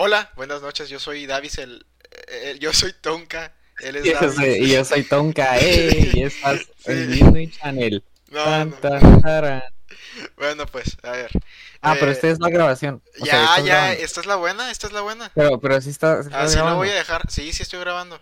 Hola, buenas noches, yo soy Davis, el, el- yo soy Tonka, él es yo Davis. soy, y yo soy Tonka, ¡ey! Y estás en Sí. Disney Channel. No, Tan, no. tan, taran. Bueno, pues, a ver. Ah, pero Eh, esta es la grabación. O sea, Ya, ya, esta es la buena, esta es la buena. Pero, pero sí está, sí estás Así lo voy a dejar. Sí, sí estoy grabando.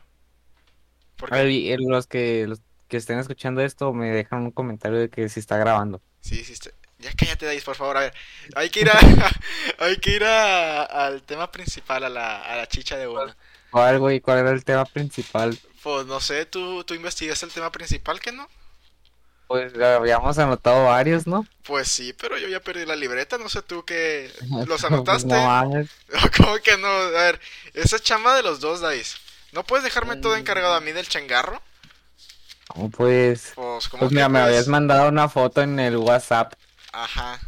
A ver, el- los que, los que estén escuchando esto me dejan un comentario de que sí está grabando. sí, sí, está- Ya cállate, Davis, por favor. A ver, hay que ir a, hay que ir a, al tema principal, a la, a la chicha de una. ¿Cuál, güey? ¿Cuál era el tema principal? Pues no sé, tú, tú investigaste el tema principal, ¿que no? Pues habíamos anotado varios, ¿no? Pues sí, pero yo ya perdí la libreta, no sé tú que los anotaste. no. ¿Cómo que no? A ver, esa es chamba de los dos, Davis. ¿No puedes dejarme todo encargado a mí del changarro? ¿Cómo pues? Pues, ¿cómo Pues mira, me habías mandado una foto en el WhatsApp. Ajá.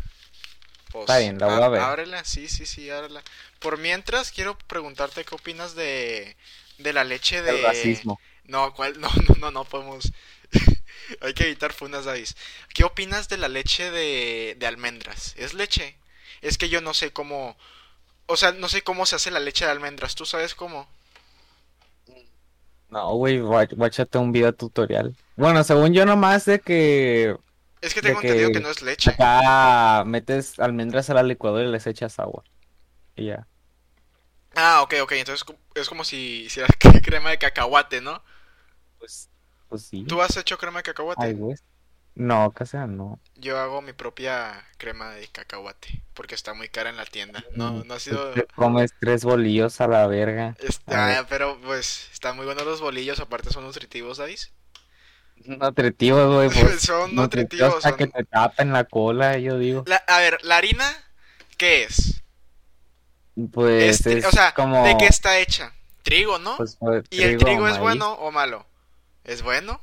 Pues, Está bien, la voy a ver. Ábrela, sí, sí, sí, ábrela. Por mientras, quiero preguntarte qué opinas de, de la leche de... El racismo. No, ¿cuál? No, no, no, no podemos... Hay que evitar fundas, Davis. ¿Qué opinas de la leche de, de almendras? ¿Es leche? Es que yo no sé cómo... O sea, no sé cómo se hace la leche de almendras. ¿Tú sabes cómo? No, güey, guá- guáchate un video tutorial. Bueno, según yo nomás de que Es que tengo entendido que que no es leche. acá metes almendras a la licuadora y les echas agua. Y ya. Ah, ok, ok. Entonces es como si hicieras crema de cacahuate, ¿no? Pues, pues sí. ¿Tú has hecho crema de cacahuate? Ay. No, casi no. Yo hago mi propia crema de cacahuate porque está muy cara en la tienda. No, no ha sido... Te comes tres bolillos a la verga. Está, A pero pues están muy buenos los bolillos, aparte son nutritivos, ¿sabes? Nutritivos, güey. Pues, Son nutritivos hasta son- que te tapen la cola, yo digo. La- a ver, ¿la harina qué es? Pues es o sea, como... ¿de qué está hecha? Trigo, ¿no? pues, pues, ¿Y el trigo, es bueno o malo? ¿Es bueno?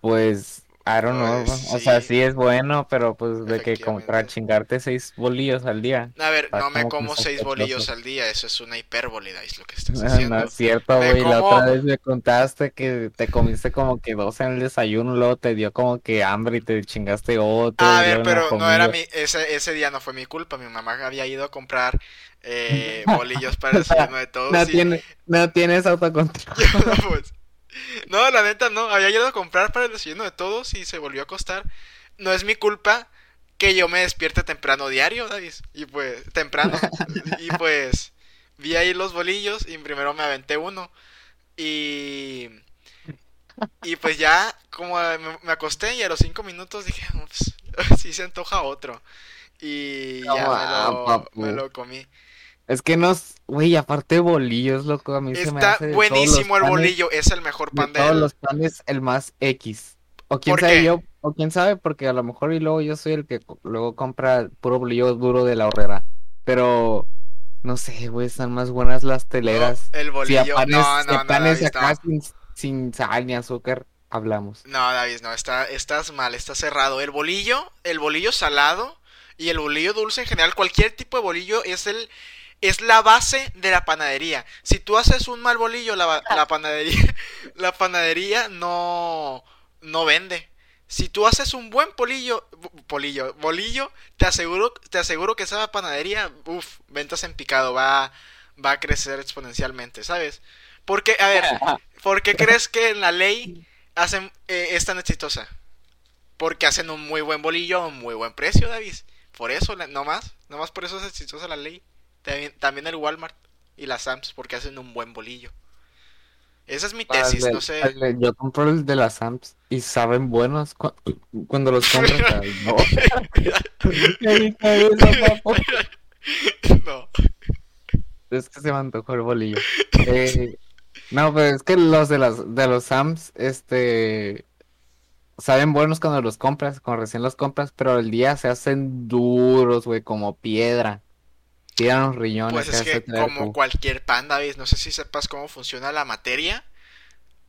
Pues, I don't know. Pues, O sea, sí. es bueno, pero pues de que como para Efectivamente. chingarte seis bolillos al día. A ver, no me como seis bolillos al día, eso es una hipérbole, es lo que estás No, haciendo. no es cierto, güey. La como- otra vez me contaste que te comiste como que dos en el desayuno, luego te dio como que hambre y te chingaste otro. A ver, la pero no era mi, ese, ese día no fue mi culpa, mi mamá había ido a comprar eh, bolillos para el desayuno de todos No, y- tiene, no tienes autocontrol. no, pues, no, la neta no, había ido a comprar para el desayuno de todos y se volvió a acostar. No es mi culpa que yo me despierte temprano diario, David. Y pues, temprano. y pues, vi ahí los bolillos y primero me aventé uno. Y... Y pues ya, como me, acosté y a los cinco minutos dije, "No, pues, sí se antoja otro. Y ya me lo, papu. me lo comí. Es que no, s- güey, aparte de bolillos, loco, a mí se me Está hace de buenísimo el panes- bolillo, es el mejor de pan de todos los panes el más X. O quién ¿Por sabe qué? yo, o quién sabe, porque a lo mejor y luego yo soy el que luego compra puro bolillo duro de la horrera. Pero no sé, güey, están más buenas las teleras. el Si a bolillo, panes, no, si a no, no, panes David, acá no. sin, sin sal ni azúcar, hablamos. No, David, no, está, estás mal, está cerrado. El bolillo, el bolillo salado y el bolillo dulce en general, cualquier tipo de bolillo es el es la base de la panadería. Si tú haces un mal bolillo, la, la panadería la panadería no no vende. Si tú haces un buen polillo, polillo, bolillo, te aseguro, te aseguro que esa panadería, uff, ventas en picado, va, va a crecer exponencialmente, ¿sabes? Porque, a ver, ¿por qué crees que en la ley hacen, eh, es tan exitosa? Porque hacen un muy buen bolillo a un muy buen precio, David. Por eso, no más, no más por eso es exitosa la ley. También, también el Walmart y las Sams, porque hacen un buen bolillo. Esa es mi tesis, no sé. yo compro el de las Sam's y saben buenos cu- cuando los compras. ay, no. Es que se me antojó el bolillo. Eh, no, pero es que los de las de los Sams, este, saben buenos cuando los compras, cuando recién los compras, pero el día se hacen duros, güey, como piedra. Tiran riñones. Pues es que como cualquier pan, David, no sé si sepas cómo funciona la materia.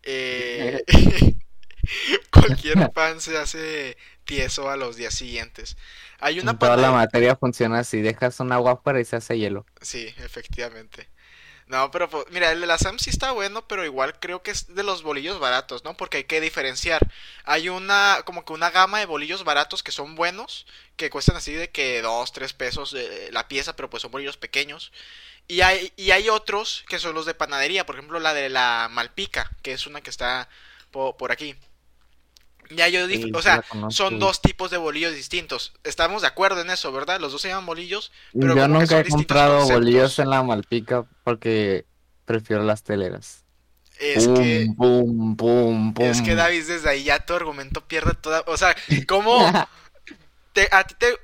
eh, cualquier pan se hace tieso a los días siguientes. Hay una Toda la materia funciona así, dejas un agua afuera y se hace hielo. Sí, efectivamente. No, pero pues, mira, el de la Sam sí está bueno, pero igual creo que es de los bolillos baratos, ¿no? Porque hay que diferenciar. Hay una, como que una gama de bolillos baratos que son buenos, que cuestan así de que 2, 3 pesos eh, la pieza, pero pues son bolillos pequeños. Y hay, y hay otros que son los de panadería, por ejemplo la de la Malpica, que es una que está po- por aquí. Ya yo Sí, o sea, son dos tipos de bolillos distintos. Estamos de acuerdo en eso, ¿verdad? Los dos se llaman bolillos, pero Yo nunca he comprado conceptos. bolillos en la Malpica porque prefiero las teleras. Es que. Es que David, desde ahí ya tu argumento pierde toda. O sea, ¿cómo te, a ti te.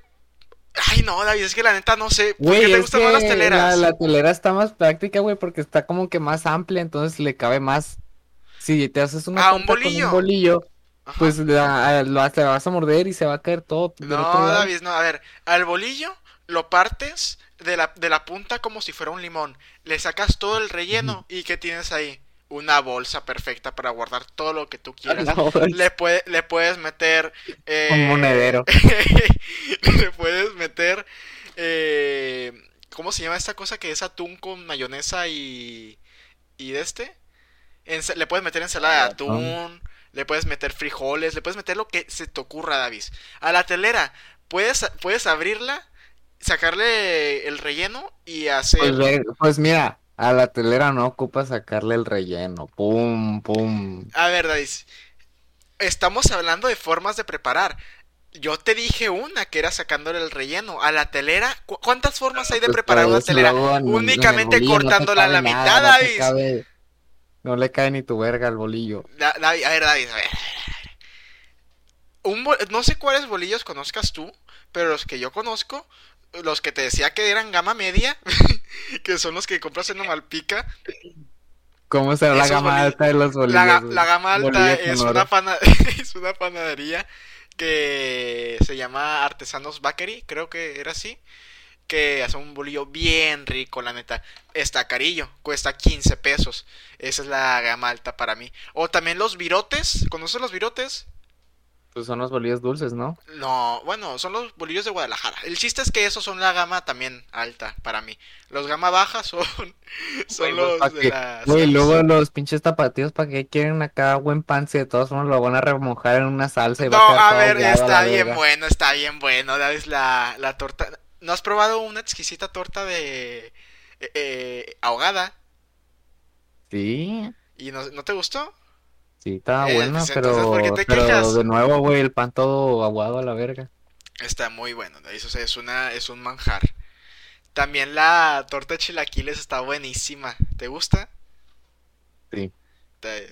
Ay, no, David, es que la neta no sé. ¿Por qué te gustan más las teleras? La, la telera está más práctica, güey, porque está como que más amplia, entonces le cabe más. Si te haces una Ah, con un bolillo, Ajá. pues la, lo, te la vas a morder y se va a caer todo No. David, no. A ver, al bolillo lo partes de la, de la punta como si fuera un limón. Le sacas todo el relleno. ¿Y qué tienes ahí? Una bolsa perfecta para guardar todo lo que tú quieras. No. Le, puede- le puedes meter. eh, Un monedero. le puedes meter. eh, ¿Cómo se llama esta cosa que es atún con mayonesa y. y de este? Le puedes meter ensalada de Atún. Le puedes meter frijoles. Le puedes meter lo que se te ocurra, Davis. A la telera. Puedes, puedes abrirla. Sacarle el relleno y hacer. Pues, pues mira, a la telera no ocupa sacarle el relleno. Pum, pum. A ver, Davis. Estamos hablando de formas de preparar. Yo te dije una que era sacándole el relleno. A la telera, ¿cu- ¿cuántas formas hay de Pues, preparar una telera? Únicamente no cortándola a la mitad, nada, Davis. No le cae ni tu verga al bolillo. Da- David, a ver, David, a ver, a ver, a ver. Un bo- no sé cuáles bolillos conozcas tú, pero los que yo conozco, los que te decía que eran gama media, que son los que compras en Malpica, ¿Cómo será la gama bolillos- alta de los bolillos? la, gama alta es una, pana- es una panadería que se llama Artesanos Bakery, creo que era así, que hace un bolillo bien rico, la neta. Está carillo, cuesta 15 pesos. Esa es la gama alta para mí. O también los virotes, ¿conoces los virotes? Pues son los bolillos dulces, ¿no? No, bueno, son los bolillos de Guadalajara. El chiste es que esos son la gama también alta para mí. Los gama baja son, son pues, los de que-. Güey, luego los pinches tapatíos, ¿para qué quieren acá buen pan si de todos modos lo van a remojar en una salsa y va No, a quedar a ver, a está la bien verga? bueno, está bien bueno. La, la torta... ¿No has probado una exquisita torta de... eh, eh, ahogada? Sí, ¿Y no, no te gustó? sí, estaba Eh, buena, pues, entonces, ¿por qué pero, te pero de nuevo, güey, el pan todo aguado a la verga. Está muy bueno, ¿sabes? O sea, es una, es un manjar. También la torta de chilaquiles está buenísima. ¿Te gusta? Sí. Te,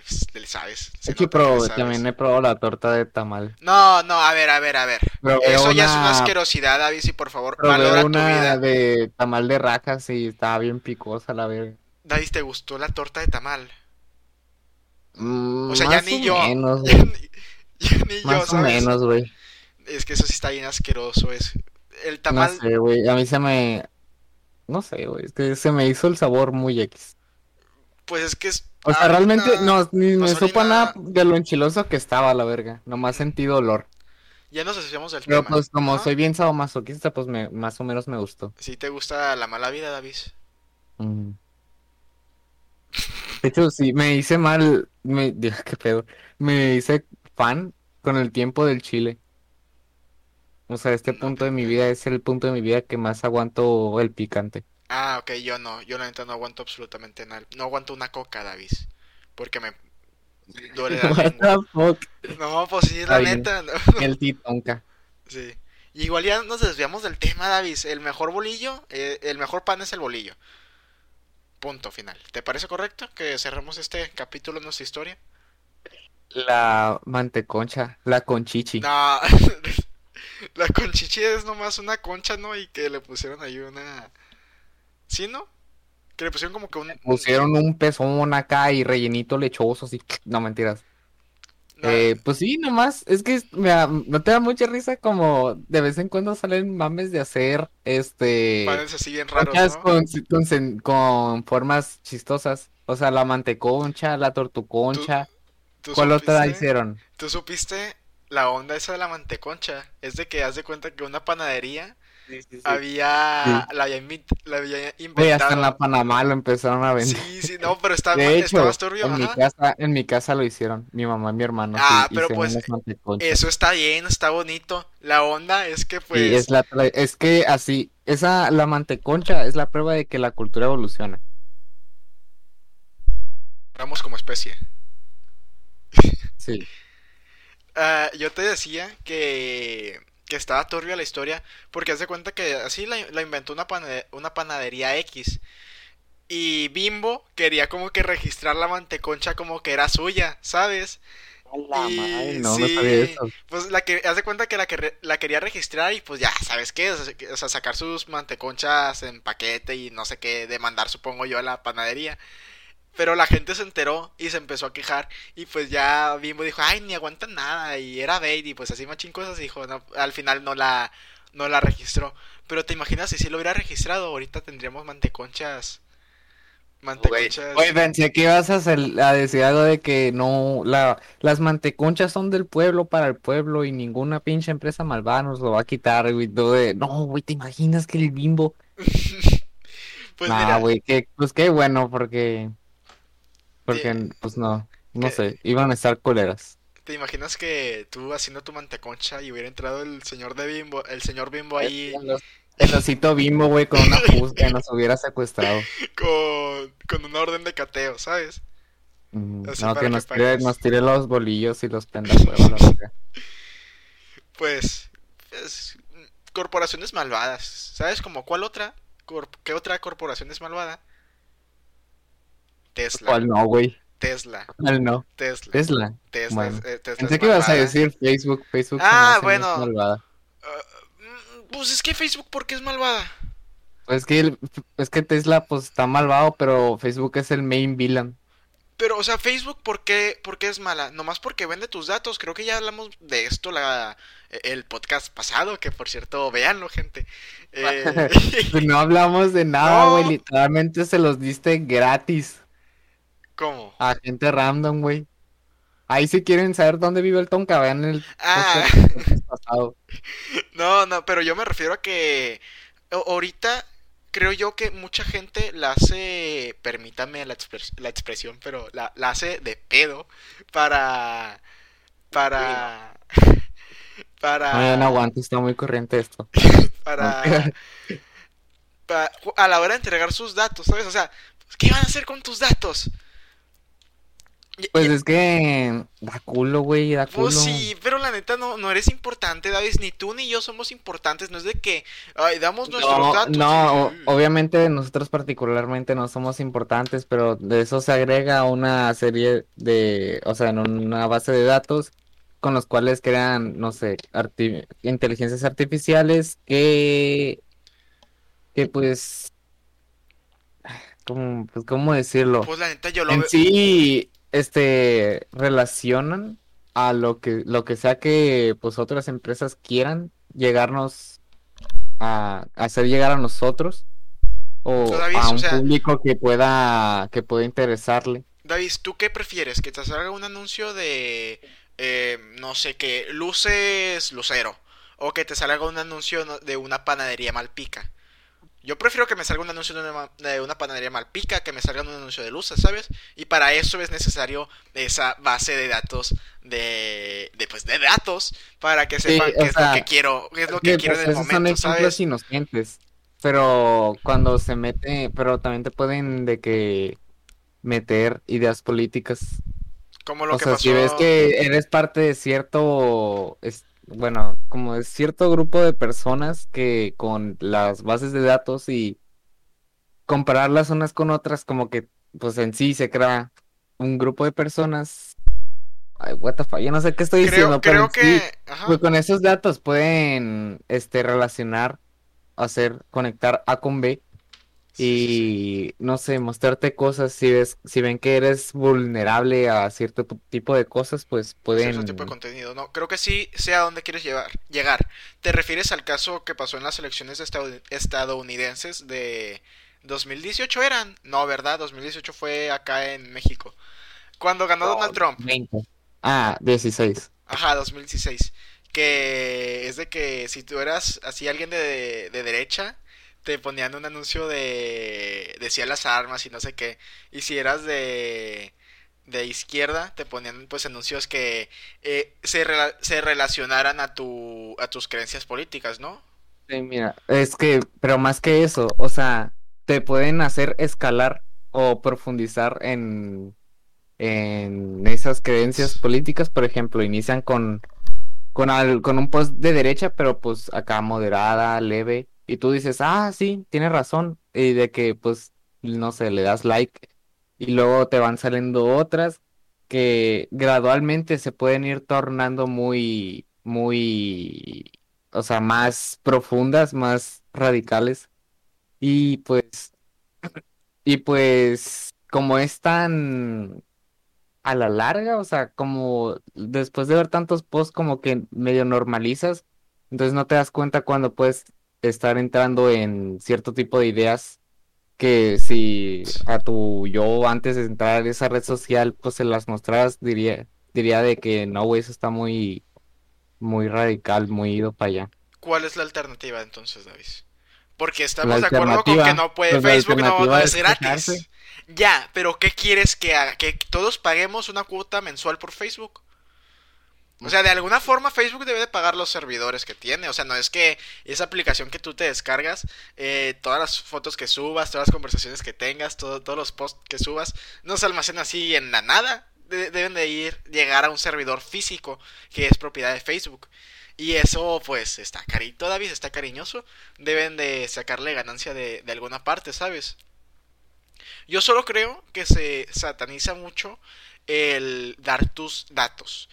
sabes. se Es que sabes. también he probado la torta de tamal. No, no, a ver, a ver, a ver. Probé Eso ya es una asquerosidad, David, y por favor, Probé valora tu una vida. de tamal de rajas y estaba bien picosa la verga. David, ¿te gustó la torta de tamal? Mm, O sea, ya más ni o yo. menos, Ya ni, ya ni yo, Más o menos, güey. Es que eso sí está bien asqueroso. Es... El No tamal, sé, güey. A mí se me. No sé, güey. Es que se me hizo el sabor muy X. pues es que es. O sea, realmente no, ni me supo nada. de lo enchiloso que estaba la verga. Nomás sentí dolor. Ya nos asociamos del Pero tema. pues como soy bien sadomasoquista, pues me, más o menos me gustó. Si te gusta la mala vida, David. Mm. De hecho, sí, me hice mal. Me, Dios, qué pedo. Me hice fan con el tiempo del chile. O sea, este No punto de mi vida es el punto de mi vida que más aguanto el picante. Ah, ok, yo no. Yo la neta no aguanto absolutamente nada. No aguanto una coca, David. Porque me duele la What lengua. the fuck? No, pues sí, la neta. no. El titonca. Sí. Igual ya nos desviamos del tema, Davis. El mejor bolillo, eh, el mejor pan es el bolillo. Punto final. ¿Te parece correcto que cerremos este capítulo en nuestra historia? La manteconcha, la conchichi. No, la conchichi es nomás una concha, ¿no? Y que le pusieron ahí una... ¿Sí, no? Que le pusieron como que un... Pusieron un pezón acá y rellenito lechoso, así. No, mentiras. No, Eh, pues sí, nomás, es que me no te da mucha risa como de vez en cuando salen mames de hacer este así bien raros, con, con, sen- con formas chistosas. O sea, la manteconcha, la tortuconcha. ¿Tú ¿Cuál otra hicieron? ¿Tú supiste la onda esa de la manteconcha? Es de que haz de cuenta que una panadería Sí, sí, sí. había, la había, la había Güey, hasta en inventado. la Panamá lo empezaron a vender. Sí, sí, no, pero estaba, De hecho, estaba turbio, en mi casa, en mi casa lo hicieron. Mi mamá y mi hermano Ah, pero pues. Eso está bien, está bonito. La onda es que pues Sí, es la es que así, esa, la manteconcha es la prueba de que la cultura evoluciona. vamos como especie. Sí. Ah, yo te decía que, que estaba turbia la historia porque haz de cuenta que así la, la inventó una, una panadería X y Bimbo quería como que registrar la manteconcha como que era suya, ¿sabes? La Y madre, no, no sí, sabía eso. Pues la que haz de cuenta que la que re- la quería registrar y pues ya, ¿sabes qué? O sea, que- o sea, sacar sus manteconchas en paquete y no sé qué, demandar supongo yo a la panadería. Pero la gente se enteró y se empezó a quejar y pues ya Bimbo dijo, ay, ni aguantan nada y era bait y pues así machín cosas y dijo, no, al final no la, no la registró. Pero te imaginas si sí lo hubiera registrado, ahorita tendríamos manteconchas, manteconchas. güey, pensé que ibas a, hacer- a decir algo de que no, la, las manteconchas son del pueblo para el pueblo y ninguna pinche empresa malvada nos lo va a quitar, güey. de- No, güey, ¿te imaginas que el bimbo? Pues Nah, mira, güey, que, pues qué bueno, porque, porque, Te- pues no, no sé, iban a estar coleras. ¿te imaginas que tú haciendo tu manteconcha y hubiera entrado el señor de Bimbo, el señor Bimbo ahí El, os- el osito bimbo, güey, con una fusca nos hubiera secuestrado. con, con una orden de cateo, ¿sabes? Mm, No, que que nos tire, pagues. nos tire los bolillos y los verga. Pues, es- corporaciones malvadas, ¿sabes? Como cuál otra? ¿Qué otra corporación es malvada? Tesla, ¿Cuál no, güey? Tesla, ¿Cuál no? Tesla, Tesla. Tesla, Bueno. es- eh, Tesla Pensé es que ibas a malvada. decir Facebook, Facebook. Ah, bueno. malvada. Ah, mm, pues es que Facebook, ¿por qué es malvada? Pues que, el- es que Tesla pues está malvado, pero Facebook es el main villain. Pero, o sea, Facebook, ¿por qué, por qué es mala? Nomás porque vende tus datos. Creo que ya hablamos de esto la, el podcast pasado, que por cierto, véanlo, gente. Eh, no hablamos de nada, No. güey. Literalmente se los diste gratis ¿Cómo? a gente random, güey. Ahí si quieren saber dónde vive el Tonka, vean el Ah, pasado. no, no, pero yo me refiero a que ahorita creo yo que mucha gente la hace, permítame la, expres- la expresión, pero la, la hace de pedo para, para, para, No, ya no aguanto, está muy corriente esto. para, pa- a la hora de entregar sus datos, ¿sabes? O sea, ¿qué van a hacer con tus datos? Pues y- es que da culo, güey, da culo. Pues sí, pero la neta no, no eres importante, David, ni tú ni yo somos importantes, no es de que, ay, damos nuestros No, datos. no, y- obviamente nosotros particularmente no somos importantes, pero de eso se agrega una serie de, o sea, en una base de datos con los cuales crean, no sé, arti- inteligencias artificiales que, que pues, ¿cómo, pues, cómo decirlo? Pues la neta yo lo En veo. sí, este, relacionan a lo que, lo que sea que pues otras empresas quieran llegarnos a, a hacer llegar a nosotros o a o un sea- público que pueda, que pueda interesarle. David, ¿tú qué prefieres? ¿Que te salga un anuncio de, eh, no sé qué, luces lucero? ¿O que te salga un anuncio de una panadería malpica? Yo prefiero que me salga un anuncio de una, de una panadería malpica, que me salga un anuncio de luces, ¿sabes? Y para eso es necesario esa base de datos de, de pues, de datos para que Sí, sepan o qué es lo que quiero, qué es lo Sí, que quiero pues, en el esos son momento, ejemplos ¿sabes? inocentes, pero cuando se mete, pero también te pueden de que meter ideas políticas. Como lo O que sea, pasó. si ves que eres parte de cierto, es- bueno, como de cierto grupo de personas que con las bases de datos y compararlas unas con otras, como que pues en sí se crea un grupo de personas. Ay, what the fuck, yo no sé qué estoy diciendo, Creo, pero sí, que. Ajá. pues con esos datos pueden este relacionar, hacer, conectar A con B Sí, sí, sí. Y no sé, mostrarte cosas si ves, si ven que eres vulnerable a cierto tipo de cosas, pues pueden cierto tipo de contenido. No, creo que sí sé a dónde quieres llevar, llegar. ¿Te refieres al caso que pasó en las elecciones estad- estadounidenses de 2018 eran? No, ¿verdad? 2018 fue acá en México. Cuando ganó Donald Trump. 20. Ah, 16. Ajá, 2016. que es de que si tú eras así alguien de, de derecha, te ponían un anuncio de decía las armas y no sé qué. Y si eras de de izquierda te ponían pues anuncios que eh, se, se relacionaran a tu a tus creencias políticas, ¿no? Sí, mira, es que, pero más que eso, o sea, te pueden hacer escalar o profundizar en, en esas creencias políticas, por ejemplo, inician con, con, con un post de derecha, pero pues acá moderada, leve, y tú dices, ah, sí, tienes razón, y de que pues, no sé, le das like, y luego te van saliendo otras que gradualmente se pueden ir tornando muy, muy, o sea, más profundas, más radicales. Y pues, y pues, como es tan a la larga, o sea, como después de ver tantos posts, como que medio normalizas, entonces no te das cuenta cuando puedes estar entrando en cierto tipo de ideas que si a tu yo antes de entrar a esa red social, pues se las mostraras, diría, diría de que no, güey, eso está muy, muy radical, muy ido para allá. ¿Cuál es la alternativa entonces, David? Porque estamos de acuerdo con que no puede, pues Facebook no, no es gratis. Ya, pero ¿qué quieres que haga? ¿Que todos paguemos una cuota mensual por Facebook? O sea, de alguna forma Facebook debe de pagar los servidores que tiene. O sea, no es que esa aplicación que tú te descargas, eh, todas las fotos que subas, todas las conversaciones que tengas, todos los posts que subas, no se almacenan así en la nada. deben de ir, llegar a un servidor físico que es propiedad de Facebook. Y eso, pues, está carito, David, está cariñoso. Deben de sacarle ganancia de alguna parte, ¿sabes? Yo solo creo que se sataniza mucho el dar tus datos.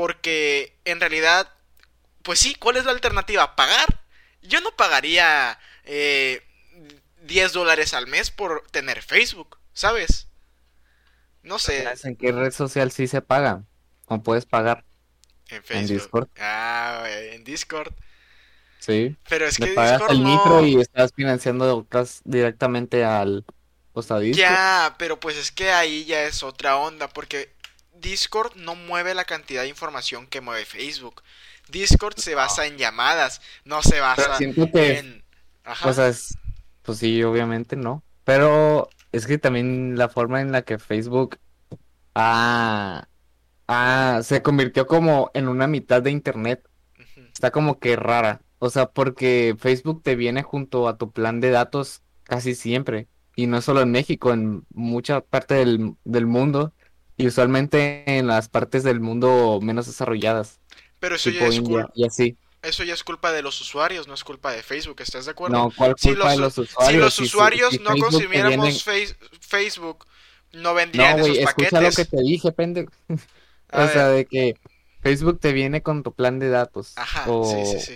Porque en realidad, pues sí, ¿cuál es la alternativa? ¿Pagar? Yo no pagaría eh, 10 dólares al mes por tener Facebook, ¿sabes? No sé. ¿En qué red social sí se paga? ¿Cómo puedes pagar? En Facebook. En Discord. Ah, en Discord. Sí. Pero es que pagas el micro y estás financiando directamente al postadisco. Ya, pero pues es que ahí ya es otra onda, porque Discord no mueve la cantidad de información que mueve Facebook. Discord se basa en llamadas, no se basa en... Ajá. pues sí, obviamente no. Pero es que también la forma en la que Facebook ah, ah, se convirtió como en una mitad de Internet está como que rara. O sea, porque Facebook te viene junto a tu plan de datos casi siempre. Y no solo en México, en mucha parte del, del mundo y usualmente en las partes del mundo menos desarrolladas. Pero eso ya es culpa. Y así. Eso ya es culpa de los usuarios, no es culpa de Facebook, ¿estás de acuerdo? No, ¿cuál si culpa los, de los usuarios? Si los usuarios no consumiéramos Facebook, no vendrían no, esos paquetes. Escucha lo que te dije, pendejo. o sea, de que Facebook te viene con tu plan de datos o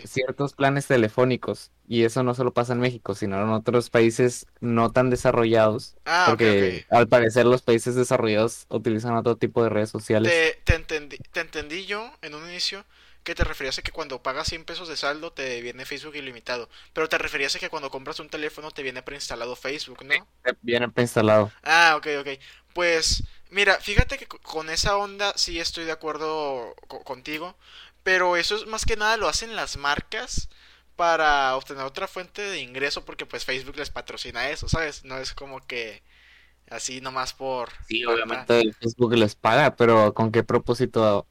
ciertos planes telefónicos y eso no solo pasa en México, sino en otros países no tan desarrollados, ah, porque al parecer los países desarrollados utilizan otro tipo de redes sociales. Te, entendí, te entendí yo en un inicio que te referías a que cuando pagas 100 pesos de saldo te viene Facebook ilimitado, pero te referías a que cuando compras un teléfono te viene preinstalado Facebook, ¿no? Te viene preinstalado. Ah, ok, ok. Pues Mira, fíjate que con esa onda sí estoy de acuerdo contigo, pero eso es más que nada lo hacen las marcas para obtener otra fuente de ingreso porque pues Facebook les patrocina eso, ¿sabes? No es como que así nomás por... Sí, obviamente Facebook les paga, pero ¿con qué propósito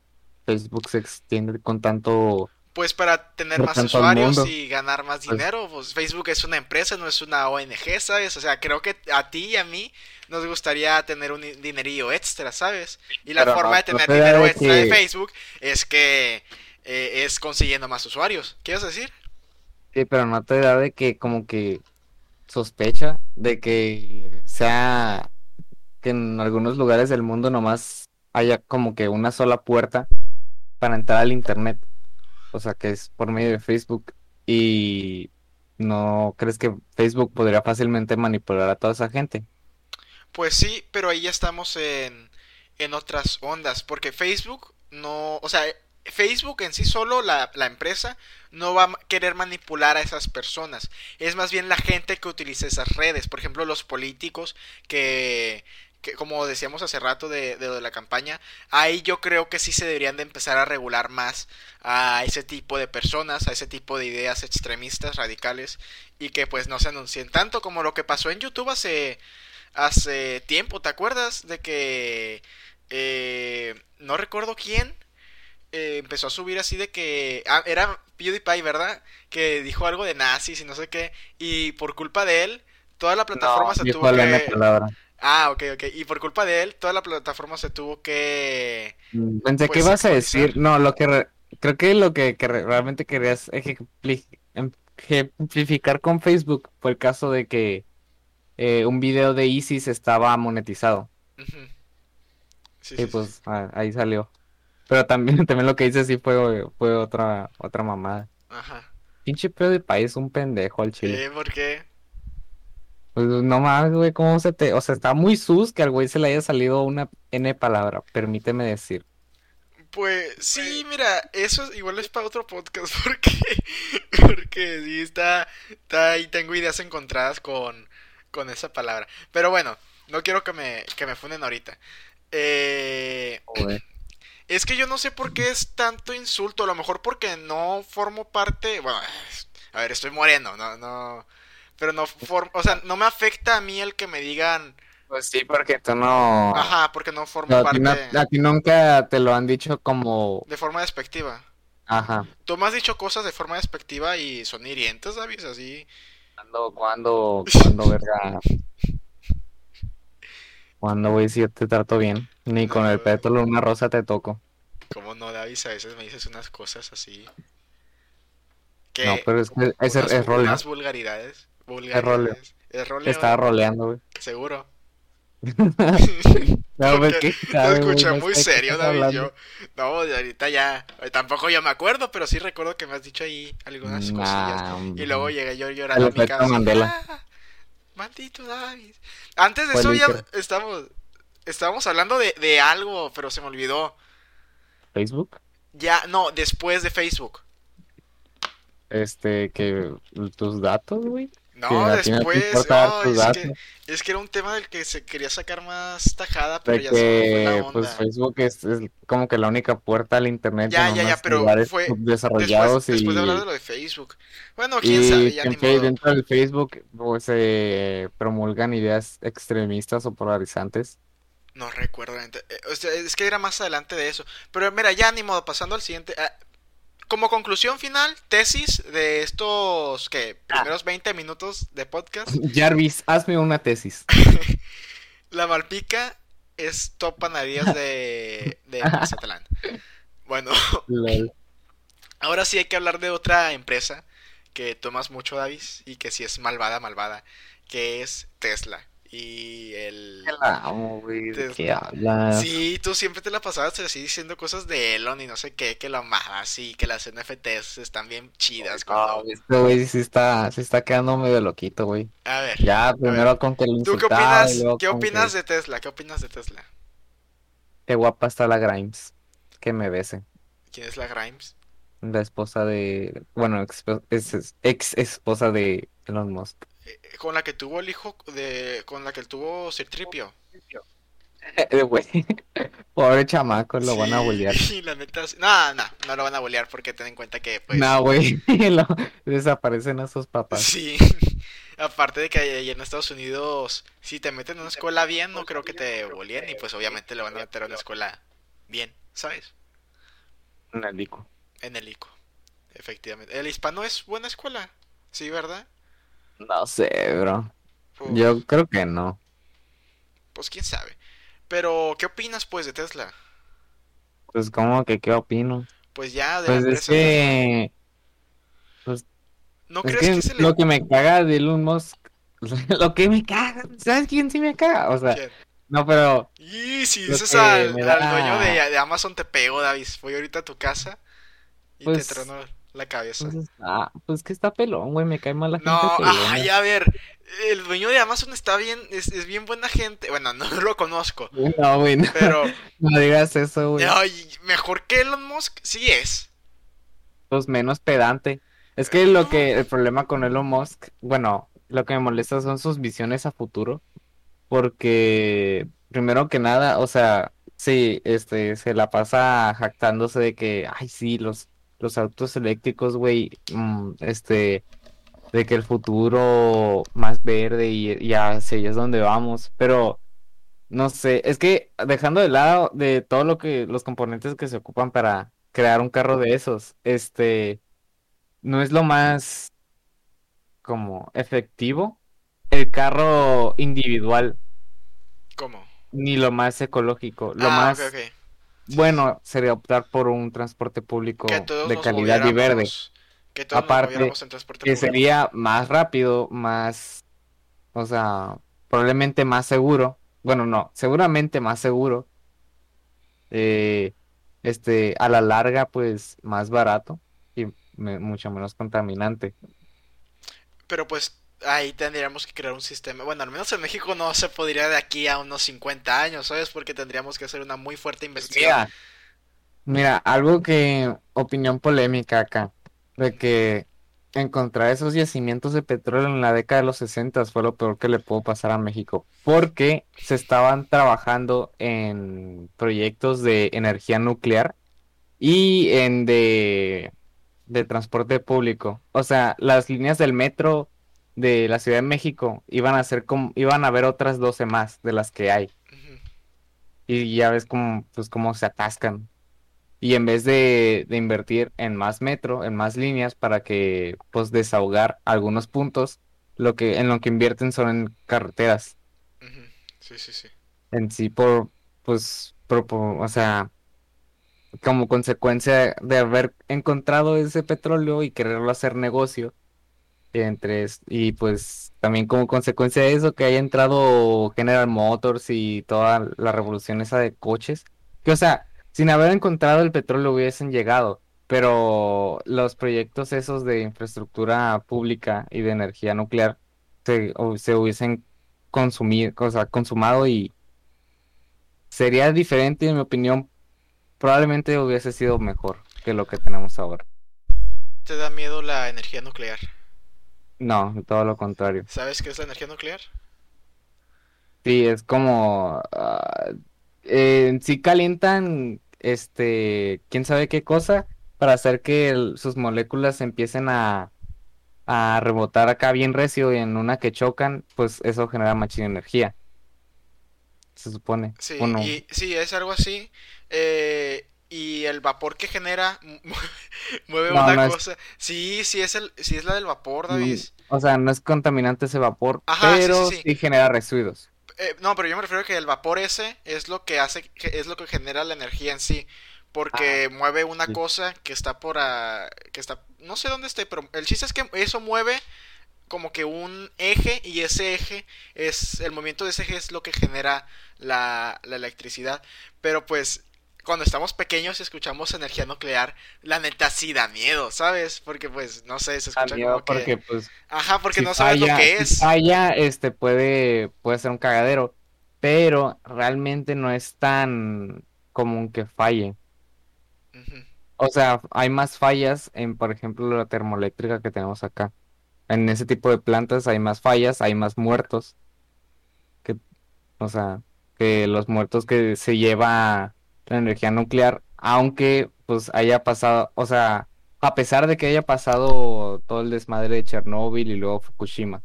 Facebook se extiende con tanto pues para tener más usuarios y ganar más pues dinero. Pues Facebook es una empresa, no es una ONG, ¿sabes? O sea, creo que a ti y a mí nos gustaría tener un dinerillo extra, ¿sabes? Y la forma de tener dinero extra de Facebook es que eh, es consiguiendo más usuarios. ¿Quieres decir? Sí, pero no te da de que como que sospecha de que sea que en algunos lugares del mundo nomás haya como que una sola puerta para entrar al internet o sea, que es por medio de Facebook y no crees que Facebook podría fácilmente manipular a toda esa gente. Pues sí, pero ahí ya estamos en, en otras ondas, porque Facebook no, o sea, Facebook en sí solo, la, la, empresa, no va a querer manipular a esas personas. Es más bien la gente que utiliza esas redes. Por ejemplo, los políticos que, que como decíamos hace rato de, de de la campaña, ahí yo creo que sí se deberían de empezar a regular más a ese tipo de personas, a ese tipo de ideas extremistas, radicales, y que pues no se anuncien tanto como lo que pasó en YouTube hace, hace tiempo, ¿te acuerdas? De que eh, no recuerdo quién eh, empezó a subir así de que ah, era PewDiePie, ¿verdad? Que dijo algo de nazis y no sé qué, y por culpa de él, toda la plataforma No, se tuvo que... palabra. Ah, ok, ok. Y por culpa de él, toda la plataforma se tuvo que... Mm, Pensé que Pues, ibas a decir, no, lo que re- creo que lo que, que re- realmente querías ejempli- ejemplificar con Facebook fue el caso de que eh, un video de ISIS estaba monetizado. Sí, y sí, pues ah, ahí salió. Pero también, también lo que dice sí fue, fue otra, otra mamada. sí. Ajá. Pinche PewDiePie es un pendejo al chile. Eh, ¿por qué? Pues no mames, güey, cómo se te, o sea, está muy sus que al güey se le haya salido una N palabra, permíteme decir. Pues sí, mira, eso es- igual es para otro podcast porque porque sí está, está ahí tengo ideas encontradas con con esa palabra. Pero bueno, no quiero que me que me funen ahorita. Eh, es que yo no sé por qué es tanto insulto, a lo mejor porque no formo parte, bueno, a ver, estoy moreno, no no pero no formo, o sea, no me afecta a mí el que me digan, Pues sí, porque tú no, ajá, porque no formo no, a ti, no- parte a ti nunca te lo han dicho como, de forma despectiva. ajá, Tú me has dicho cosas de forma despectiva y son hirientes, David, así. Cuando, cuando, cuando, verga, cuando, güey, si yo te trato bien, ni con el pétalo de una rosa te toco. ¿Cómo no, David? A veces me dices unas cosas así. Que No, pero es que ese unas, es roleo, unas vulgaridades. Vulgaridades. Es roleo, estaba roleando, güey. seguro. No, pues sabe, escuché muy serio, David. Yo, no, ahorita ya. eh, Tampoco yo me acuerdo, pero sí recuerdo que me has dicho ahí algunas cosillas. Nah, Y luego llegué yo llorando a mi casa. Mandela. "Ah, maldito David. Antes de eso ya estamos, estábamos hablando de, de algo, pero se me olvidó. Facebook, Ya, no, después de Facebook. este, que tus datos, güey. No, que después. no, es, que, es que era un tema del que se quería sacar más tajada, pero De ya se me fue la que onda. pues Facebook es, es como que la única puerta al internet Ya, ya, ya, pero fue subdesarrollados después, después de y, hablar de lo de Facebook. Bueno, quién y sabe, ya que ni modo. dentro del Facebook pues se promulgan ideas extremistas o polarizantes. No recuerdo. eh, o sea, es que era más adelante de eso. Pero mira, ya ni modo, pasando al siguiente. Ah, como conclusión final, tesis de estos que primeros 20 minutos de podcast. Jarvis, hazme una tesis. La Malpica es top panaderías de, de Mazatlán. Bueno, Lol. ahora sí hay que hablar de otra empresa que tomas mucho, Davis, y que sí es malvada, malvada, que es Tesla. Y el... La amo, güey, ¿de Te- qué hablas? Sí, tú siempre te la pasabas así diciendo cosas de Elon y no sé qué, que lo amabas y que las NFTs están bien chidas. No, Cuando... este güey sí está, sí está quedando medio loquito, güey. A ver, Ya, primero con que lo ¿tú qué opinas? ¿Qué con que- opinas de Tesla? ¿Qué opinas de Tesla? Qué guapa está la Grimes. Que me bese. ¿Quién es la Grimes? La esposa de. Bueno, ex, es- ex esposa de Elon Musk. Eh, Con la que tuvo el hijo de... Con la que tuvo Citripio. Eh. Pobre chamaco, lo van a bolear. Y la neta... No, no, no lo van a bolear porque ten en cuenta que pues... No, güey. lo- Desaparecen a sus papás. Sí, aparte de que ahí en Estados Unidos, si te meten en una escuela bien, no creo que te boleen y pues obviamente le van a meter a una escuela bien, ¿sabes? En el dico. En el ICO, efectivamente. El hispano es buena escuela, ¿sí, verdad? No sé, bro. Pues, Yo creo que no. pues quién sabe. Pero, ¿qué opinas pues de Tesla? Pues, como que, ¿qué opino? Pues ya de la Pues es que. ¿No Es crees que que se le... lo que me caga de Elon Musk. Lo que me caga. ¿Sabes quién sí me caga? O sea, ¿Quién? no, pero. Y si dices al, al dueño de, de Amazon te pego, David. Voy ahorita a tu casa y Pues- te trono la cabeza. Ah, pues que está pelón, güey. Me cae mal la gente No, ay, a ver, el dueño de Amazon está bien, es, es bien buena gente. Bueno, no lo conozco, No, güey, no, pero no digas eso, güey. ay, mejor que Elon Musk, sí es. Pues menos pedante. Es que lo que, el problema con Elon Musk, bueno, lo que me molesta son sus visiones a futuro. porque primero que nada, o sea, sí, este, se la pasa jactándose de que, ay, sí, los, los autos eléctricos, güey, mm, este, de que el futuro más verde y, y hacia ahí es donde vamos, pero no sé, es que dejando de lado de todo lo que, los componentes que se ocupan para crear un carro de esos, este, no es lo más como efectivo el carro individual, ¿Cómo? ni lo más ecológico. Lo Ah, más. Bueno sería optar por un transporte público de nos calidad y verde. Que todos nos aparte moviéramos en transporte que público. sería más rápido, más, o sea, probablemente más seguro. Bueno, no, seguramente más seguro. eh, este, a la larga, pues más barato y me- mucho menos contaminante. Pero pues ahí tendríamos que crear un sistema. Bueno, al menos en México no se podría de aquí a unos 50 años, ¿sabes? Porque tendríamos que hacer una muy fuerte Pues inversión. mira, mira, algo que, opinión polémica acá, de que encontrar esos yacimientos de petróleo en la década de los 60 fue lo peor que le pudo pasar a México, porque se estaban trabajando en proyectos de energía nuclear y en de, de transporte público. O sea, las líneas del metro de la Ciudad de México iban a ser como, iban a haber otras 12 más de las que hay. Y ya ves cómo, pues, cómo se atascan. Y en vez de, de invertir en más metro, en más líneas para que pues desahogar algunos puntos, lo que en lo que invierten son en carreteras. Sí, sí, sí. en sí por pues por- por- o sea, como consecuencia de haber encontrado ese petróleo y quererlo hacer negocio entre y pues también como consecuencia de eso que haya entrado General Motors y toda la revolución esa de coches, que o sea, sin haber encontrado el petróleo hubiesen llegado, pero los proyectos esos de infraestructura pública y de energía nuclear se, se hubiesen consumido, o sea, consumado y sería diferente, en mi opinión, probablemente hubiese sido mejor que lo que tenemos ahora. ¿Te da miedo la energía nuclear? No, todo lo contrario. ¿Sabes qué es la energía nuclear? Sí, es como eh, en sí calientan este, quién sabe qué cosa para hacer que el- sus moléculas empiecen a, a rebotar acá bien recio y en una que chocan, pues eso genera mucha energía, se supone. Sí, y sí, es algo así. eh, y el vapor que genera mu- mueve No, una no es- cosa. Sí, sí es el, sí es la del vapor, David. O sea, no es contaminante ese vapor, Ajá, pero sí, sí. sí genera residuos. Eh, no, pero yo me refiero a que el vapor ese es lo que hace, es lo que genera la energía en sí, porque mueve una Ah, cosa que está por, ah, que está, no sé dónde esté, pero el chiste es que eso mueve como que un eje y ese eje es, el movimiento de ese eje es lo que genera la, la electricidad, pero pues cuando estamos pequeños y escuchamos energía nuclear, la neta sí da miedo, ¿sabes? Porque pues, no sé, se Da escucha miedo como que, porque pues ajá, porque si no sabes lo que si es. falla, este puede, puede ser un cagadero, pero realmente no es tan común que falle. O sea, hay más fallas en, por ejemplo, la termoeléctrica que tenemos acá. En ese tipo de plantas hay más fallas, hay más muertos, que, o sea, que los muertos que se lleva la energía nuclear, aunque pues haya pasado, o sea, a pesar de que haya pasado todo el desmadre de Chernóbil y luego Fukushima,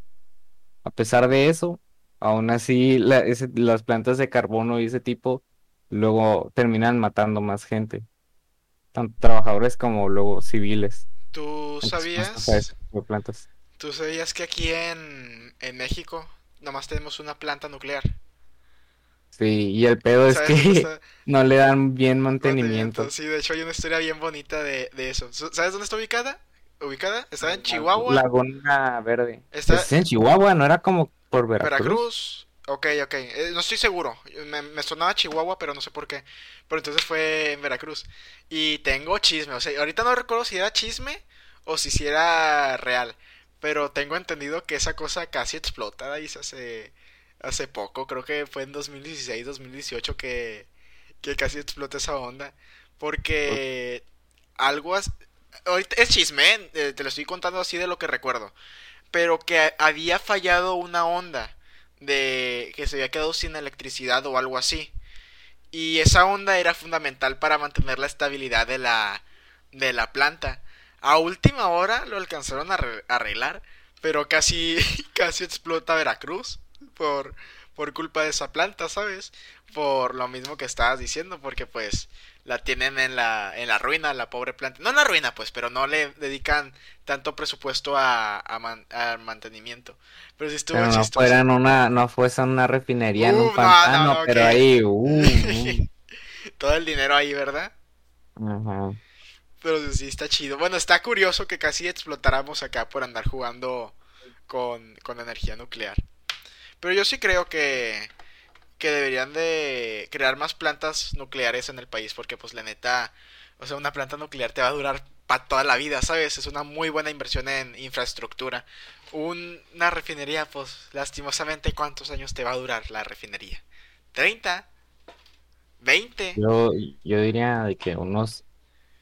a pesar de eso, aún así la- ese- las plantas de carbono y ese tipo luego terminan matando más gente, tanto trabajadores como luego civiles. ¿Tú sabías? plantas. ¿Tú sabías que aquí en, en México nomás tenemos una planta nuclear? Sí, y el pedo es ¿Sabes dónde que está? no le dan bien mantenimiento. Mantenimiento. Sí, de hecho hay una historia bien bonita de, de eso. ¿Sabes dónde está ubicada? ¿Ubicada? Está en Chihuahua, Laguna Verde. Está- Es en Chihuahua, ¿no era como por Veracruz? Veracruz. Ok, ok. Eh, no estoy seguro. Me, me sonaba Chihuahua, pero no sé por qué. Pero entonces fue en Veracruz. Y tengo chisme. O sea, ahorita no recuerdo si era chisme o si sí era real. Pero tengo entendido que esa cosa casi explota y se hace hace poco. Creo que fue en 2016, 2018 que, que casi explota esa onda. Porque algo... as- Ahorita es chisme, ¿eh? Eh, te lo estoy contando así de lo que recuerdo. Pero que había fallado una onda de que se había quedado sin electricidad o algo así. Y esa onda era fundamental para mantener la estabilidad de la, de la planta. A última hora lo alcanzaron a arreglar, pero casi, casi explota Veracruz por, por culpa de esa planta, ¿sabes? Por lo mismo que estabas diciendo, porque pues la tienen en la, en la ruina, la pobre planta. No en la ruina, pues, pero no le dedican tanto presupuesto a, al mantenimiento. Pero si estuvo pero no fueran una, no fuese una refinería en un pantano, pero ahí, uh, uh. Todo el dinero ahí, ¿verdad? Ajá. Pero sí está chido. Bueno, está curioso que casi explotáramos acá por andar jugando con, con energía nuclear. Pero yo sí creo que que deberían de crear más plantas nucleares en el país porque pues la neta, o sea, una planta nuclear te va a durar para toda la vida, ¿sabes? Es una muy buena inversión en infraestructura. una refinería, pues lastimosamente, ¿cuántos años te va a durar la refinería? ¿30? ¿20? Yo, yo diría de que unos,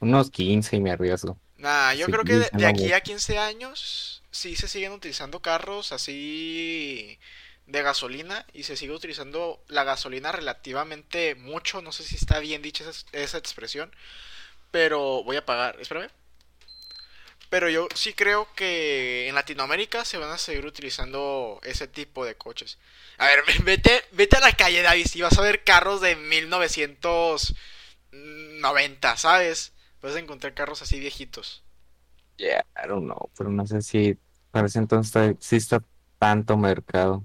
unos 15 y me arriesgo. Nah, yo creo que de aquí a 15 años sí se siguen utilizando carros así de gasolina y se sigue utilizando la gasolina relativamente mucho. No sé si está bien dicha esa, expresión. Pero voy a pagar. Espérame. Pero yo sí creo que en Latinoamérica se van a seguir utilizando ese tipo de coches. A ver, vete, vete a la calle, David, y vas a ver carros de 1990, ¿sabes? Vas a encontrar carros así viejitos. Yeah, I don't know, pero no sé si parece entonces exista tanto mercado.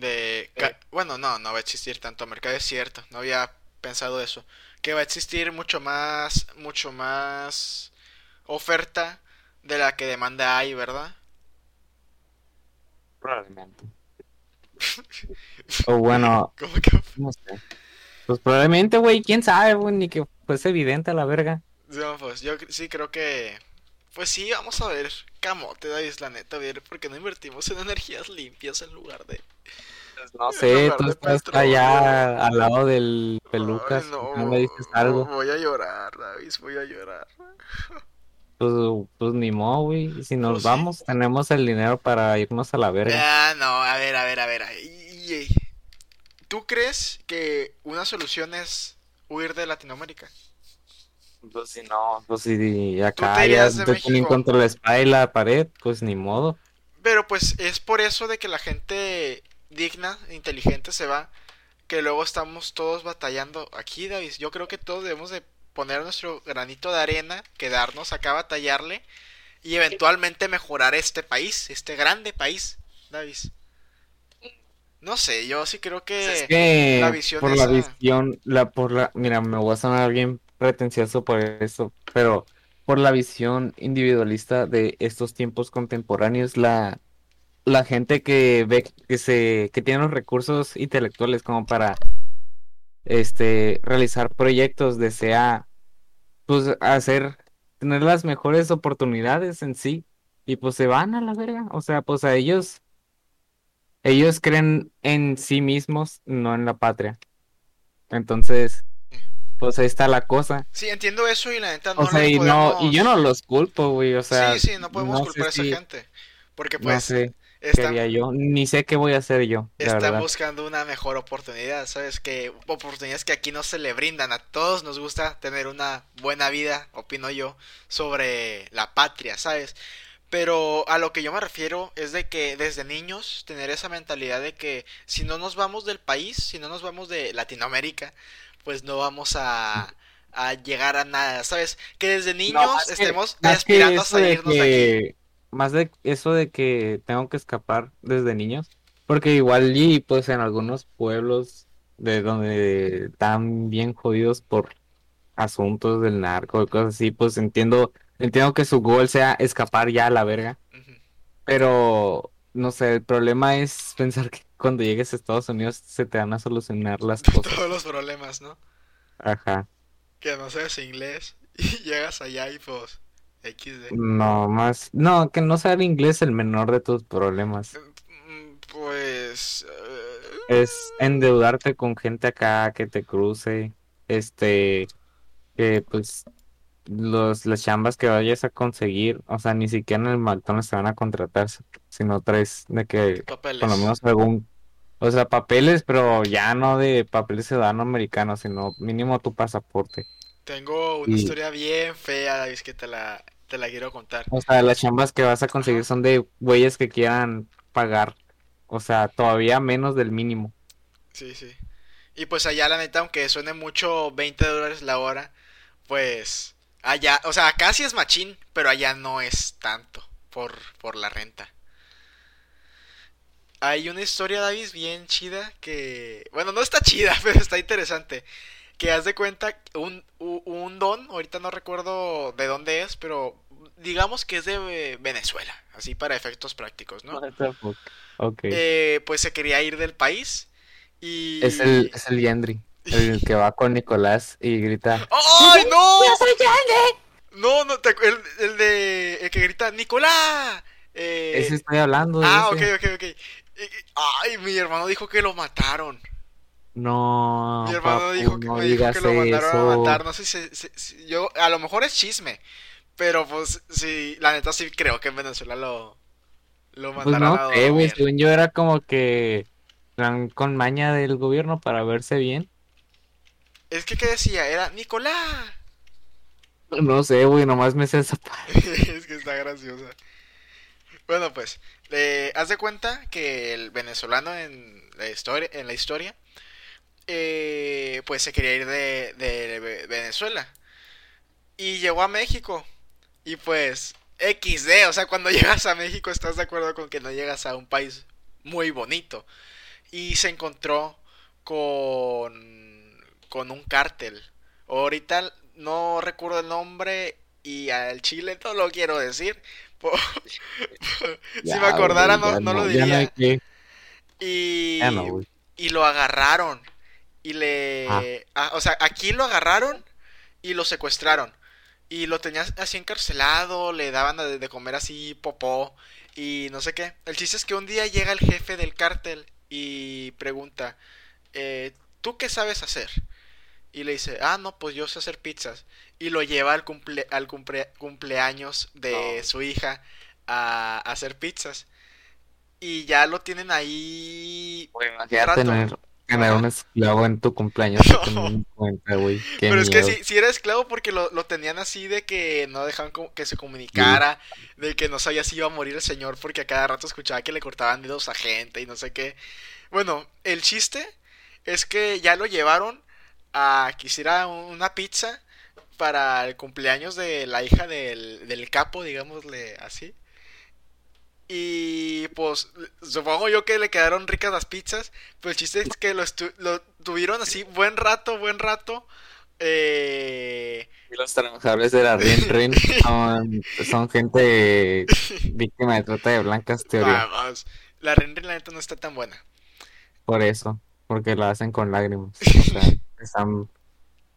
De, eh. bueno, no, no va a existir tanto mercado, es cierto, no había pensado eso. Que va a existir mucho más, mucho más oferta de la que demanda hay, ¿verdad? Probablemente. o bueno, ¿Cómo que? no sé. Pues probablemente, güey, quién sabe, güey, ni que fuese evidente a la verga. No, pues yo sí creo que pues sí, vamos a ver. Camote, Davis, la neta, ver, porque no invertimos en energías limpias en lugar de. Pues no sé, tú estás allá al lado del pelucas. no, me dices algo. Voy a llorar, Davis, voy a llorar. Pues, pues ni modo, güey. Si nos pues vamos, tenemos el dinero para irnos a la verga. Ah, no, a ver, a ver, a ver. ¿Tú crees que una solución es huir de Latinoamérica? Pues si no, pues si acá ya te ponen contra la espalda y la pared, pues ni modo. Pero pues es por eso de que la gente digna, inteligente se va, que luego estamos todos batallando aquí, David. Yo creo que todos debemos de poner nuestro granito de arena, quedarnos acá a batallarle y eventualmente mejorar este país, este grande país, David. No sé, yo sí creo que, la visión por la visión, la por la, mira, me voy a sonar bien pretencioso por eso, pero por la visión individualista de estos tiempos contemporáneos, la, la gente que ve que se que tiene los recursos intelectuales como para este realizar proyectos desea pues hacer tener las mejores oportunidades en sí y pues se van a la verga, o sea, pues a ellos ellos creen en sí mismos, no en la patria. Entonces, pues ahí está la cosa. Sí, entiendo eso y la neta no o sea, y, no, y yo no los culpo, güey, o sea. Sí, sí, no podemos culpar a esa gente. Porque pues. No sé. yo, ni sé qué voy a hacer yo. Están buscando una mejor oportunidad, ¿sabes? Que oportunidades que aquí no se le brindan. A todos nos gusta tener una buena vida, opino yo, sobre la patria, ¿sabes? Pero a lo que yo me refiero es de que desde niños tener esa mentalidad de que si no nos vamos del país, si no nos vamos de Latinoamérica, pues no vamos a, a llegar a nada, ¿sabes? Que desde niños estemos aspirando a salirnos de, aquí. Más de eso de que tengo que escapar desde niños, porque igual y pues en algunos pueblos de donde están bien jodidos por asuntos del narco y cosas así, pues entiendo, entiendo que su goal sea escapar ya a la verga. Pero no sé, el problema es pensar que cuando llegues a Estados Unidos se te van a solucionar las cosas. Todos los problemas, ¿no? Ajá. Que no sabes inglés y llegas allá y pues XD. No, más, no, que no saber inglés el menor de tus problemas. Mm, pues eh, es endeudarte con gente acá que te cruce, este que pues los, las chambas que vayas a conseguir, o sea, ni siquiera en el McDonald's se van a contratar, sino tres de que por lo menos algún O sea, papeles, pero ya no de papeles ciudadano americano, sino mínimo tu pasaporte. Tengo una Y, historia bien fea, es que te la, te la quiero contar. o sea, las chambas que vas a conseguir son de güeyes que quieran pagar, o sea, todavía menos del mínimo. Sí, sí. Y pues allá la neta, aunque suene mucho 20 dólares la hora, pues allá, o sea, acá sí es machín, pero allá no es tanto por, por la renta. Hay una historia, Davis, bien chida que, bueno, no está chida, pero está interesante. Que haz de cuenta un, un don, ahorita no recuerdo de dónde es, pero digamos que es de eh, Venezuela, así para efectos prácticos, ¿no? What the fuck. Ok. Eh, pues se quería ir del país Es el, y... es el Yandri, el que va con Nicolás y grita, ¡Ay, no! ¡Yo soy Yandri! No, no, te el, el de... El que grita, ¡Nicolás! Ese Eh... estoy hablando, de Ah, ok, ese. ok, ok. Y- y- Ay, mi hermano dijo que lo mataron. Mi No, hermano papu, dijo que no me dijo que lo mandaron a matar. No sé si, si- si- yo a lo mejor es chisme, pero pues sí, la neta sí creo que en Venezuela lo lo Pues mandaron no a dormir. según yo era como que con maña del gobierno para verse bien. Es que qué decía, era Nicolás. No sé, güey, nomás me sé esa parte. Es que está graciosa. Bueno, pues, eh, haz de cuenta que el venezolano en la historia, en la historia, eh, pues se quería ir de, de Ve- Venezuela y llegó a México y pues XD, o sea, cuando llegas a México estás de acuerdo con que no llegas a un país muy bonito y se encontró con con un cártel. Ahorita no recuerdo el nombre y al chile no lo quiero decir. Si me acordara no, lo diría. no, Y, y lo agarraron. Y le... ah, o sea, aquí lo agarraron y lo secuestraron. Y lo tenían así encarcelado, le daban de, de comer así popó y no sé qué. El chiste es que un día llega el jefe del cártel y pregunta, eh, ¿tú qué sabes hacer? Y le dice, ah, no, pues yo sé hacer pizzas. Y lo lleva al, cumple, al cumple- cumpleaños de no, su hija a, a hacer pizzas. Y ya lo tienen ahí rato. tener, tener un esclavo en tu cumpleaños no cuenta, güey, Pero es que miedo. sí, sí era esclavo porque lo, lo tenían así de que no dejaban que se Sí, comunicara, de que no sabía si iba a morir el señor porque a cada rato escuchaba que le cortaban dedos a gente y no sé qué. Bueno, el chiste es que ya lo llevaron a que hiciera una pizza para el cumpleaños de la hija del, del capo, digámosle así. Y pues supongo yo que le quedaron ricas las pizzas, pero el chiste es que lo, lo tuvieron así buen rato, buen rato. Eh... Y los trabajadores de la RIN RIN son, son gente víctima de trata de blancas, teoría. Vamos, la render la neta no está tan buena. Por eso, porque lo hacen con lágrimas. O sea, están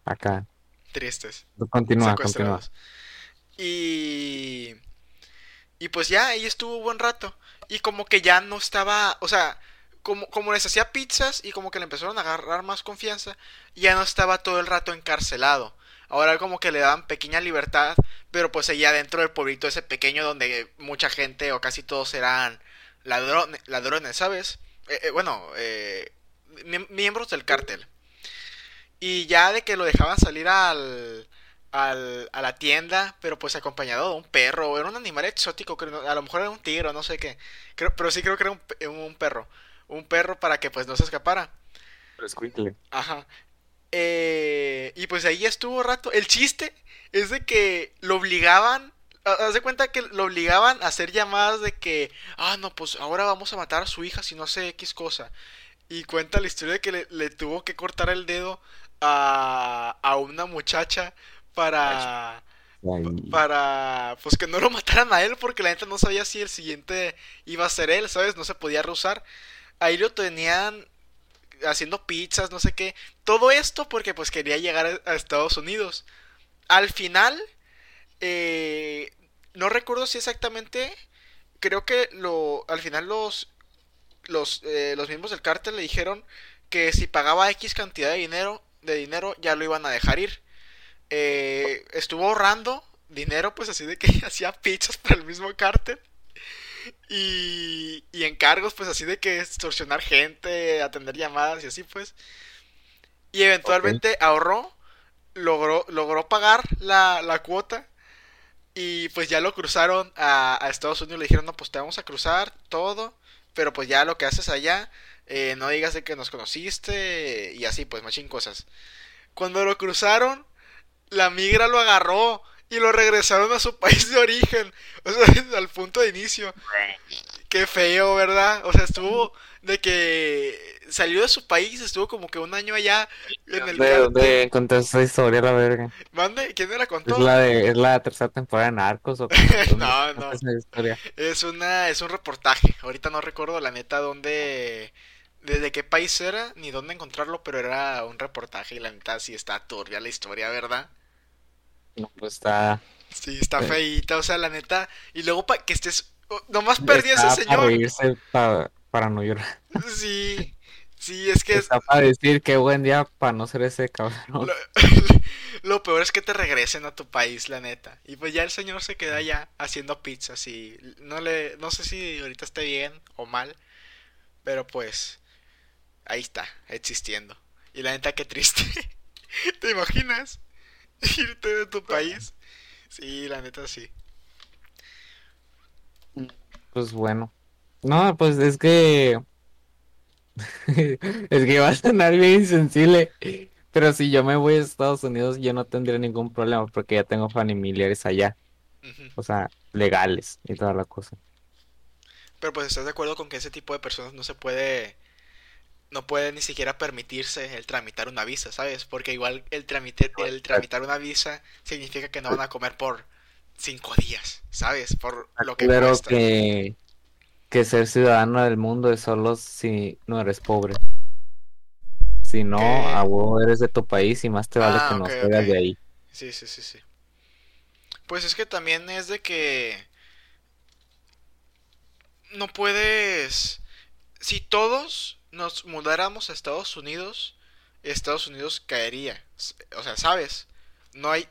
acá. Tristes, Continúa. Y... Y pues ya, ahí estuvo buen rato. Y como que ya no estaba, o sea, como, como les hacía pizzas y como que le empezaron a agarrar más confianza, ya no estaba todo el rato encarcelado. Ahora como que le daban pequeña libertad, pero pues allá dentro del pueblito ese pequeño donde mucha gente o casi todos eran ladrones, ladrones ¿sabes? Eh, eh, bueno, eh, miem- miembros del cártel. Y ya de que lo dejaban salir al, al, a la tienda, pero pues acompañado de un perro, era un animal exótico, a lo mejor era un tigre, no sé qué. Creo, pero sí creo que era un, un perro. Un perro para que pues no se escapara. Pero. Ajá. Eh, y pues ahí estuvo rato. El chiste es de que lo obligaban. ha- Haz de cuenta que lo obligaban a hacer llamadas de que, ah, no, pues ahora vamos a matar a su hija si no sé X cosa. Y cuenta la historia de que le, le tuvo que cortar el dedo a, a una muchacha para, para, pues que no lo mataran a él porque la gente no sabía si el siguiente iba a ser él, ¿sabes? No se podía rehusar. Ahí lo tenían haciendo pizzas, no sé qué. Todo esto porque pues quería llegar a a Estados Unidos. Al final, eh, no recuerdo si exactamente, creo que lo, al final los, los, eh, los miembros del cártel le dijeron que si pagaba X cantidad de dinero, de dinero ya lo iban a dejar ir. Eh, estuvo ahorrando dinero, pues así de que hacía pizzas para el mismo cártel. y, y encargos, pues así de que extorsionar gente, atender llamadas y así pues. Y eventualmente ahorró, logró, logró pagar la, la cuota y pues ya lo cruzaron a, a Estados Unidos. Le dijeron, no, pues te vamos a cruzar todo, pero pues ya lo que haces allá, eh, no digas de que nos conociste y así, pues machín cosas. Cuando lo cruzaron, la migra lo agarró y lo regresaron a su país de origen, o sea, al punto de inicio. Qué feo, ¿verdad? O sea, estuvo de que salió de su país, estuvo como que un año allá en el ¿De cártel. dónde contaste esa historia, la verga? Mande, ¿quién me la ¿Es contó? la de, es la tercera temporada de Narcos o? No, no. Es una, es un reportaje. Ahorita no recuerdo la neta dónde, desde qué país era, ni dónde encontrarlo, pero era un reportaje y la neta sí está turbia la historia, ¿verdad? No, pues está, Sí, está Sí. feíta, o sea, la neta. Y luego para que estés, oh, nomás perdí a ese para señor. reírse, pa- para no llorar. Sí, sí, es que es, Está para decir qué buen día para no ser ese cabrón. lo, lo peor es que te regresen a tu país, la neta. Y pues ya el señor se queda allá haciendo pizzas y no le, no sé si ahorita esté bien o mal, pero pues ahí está, existiendo. Y la neta, qué triste. ¿Te imaginas? Irte de tu país. Sí, la neta sí. Pues bueno. No, pues es que... Es que va a sonar bien insensible. Pero si yo me voy a Estados Unidos, yo no tendría ningún problema porque ya tengo familiares allá. O sea, legales y toda la cosa. Pero pues estás de acuerdo con que ese tipo de personas no se puede, no puede ni siquiera permitirse el tramitar una visa, ¿sabes? Porque igual el tramite, el tramitar una visa significa que no van a comer por cinco días, ¿sabes? Por lo que Pero cuesta. que, que ser ciudadano del mundo es solo si no eres pobre. Si no, ¿Qué? a huevo eres de tu país y más te vale Ah, que no salgas de ahí. Sí, sí, sí, sí. Pues es que también es de que no puedes... Si todos nos mudáramos a Estados Unidos, Estados Unidos caería. O sea, ¿sabes? No hay...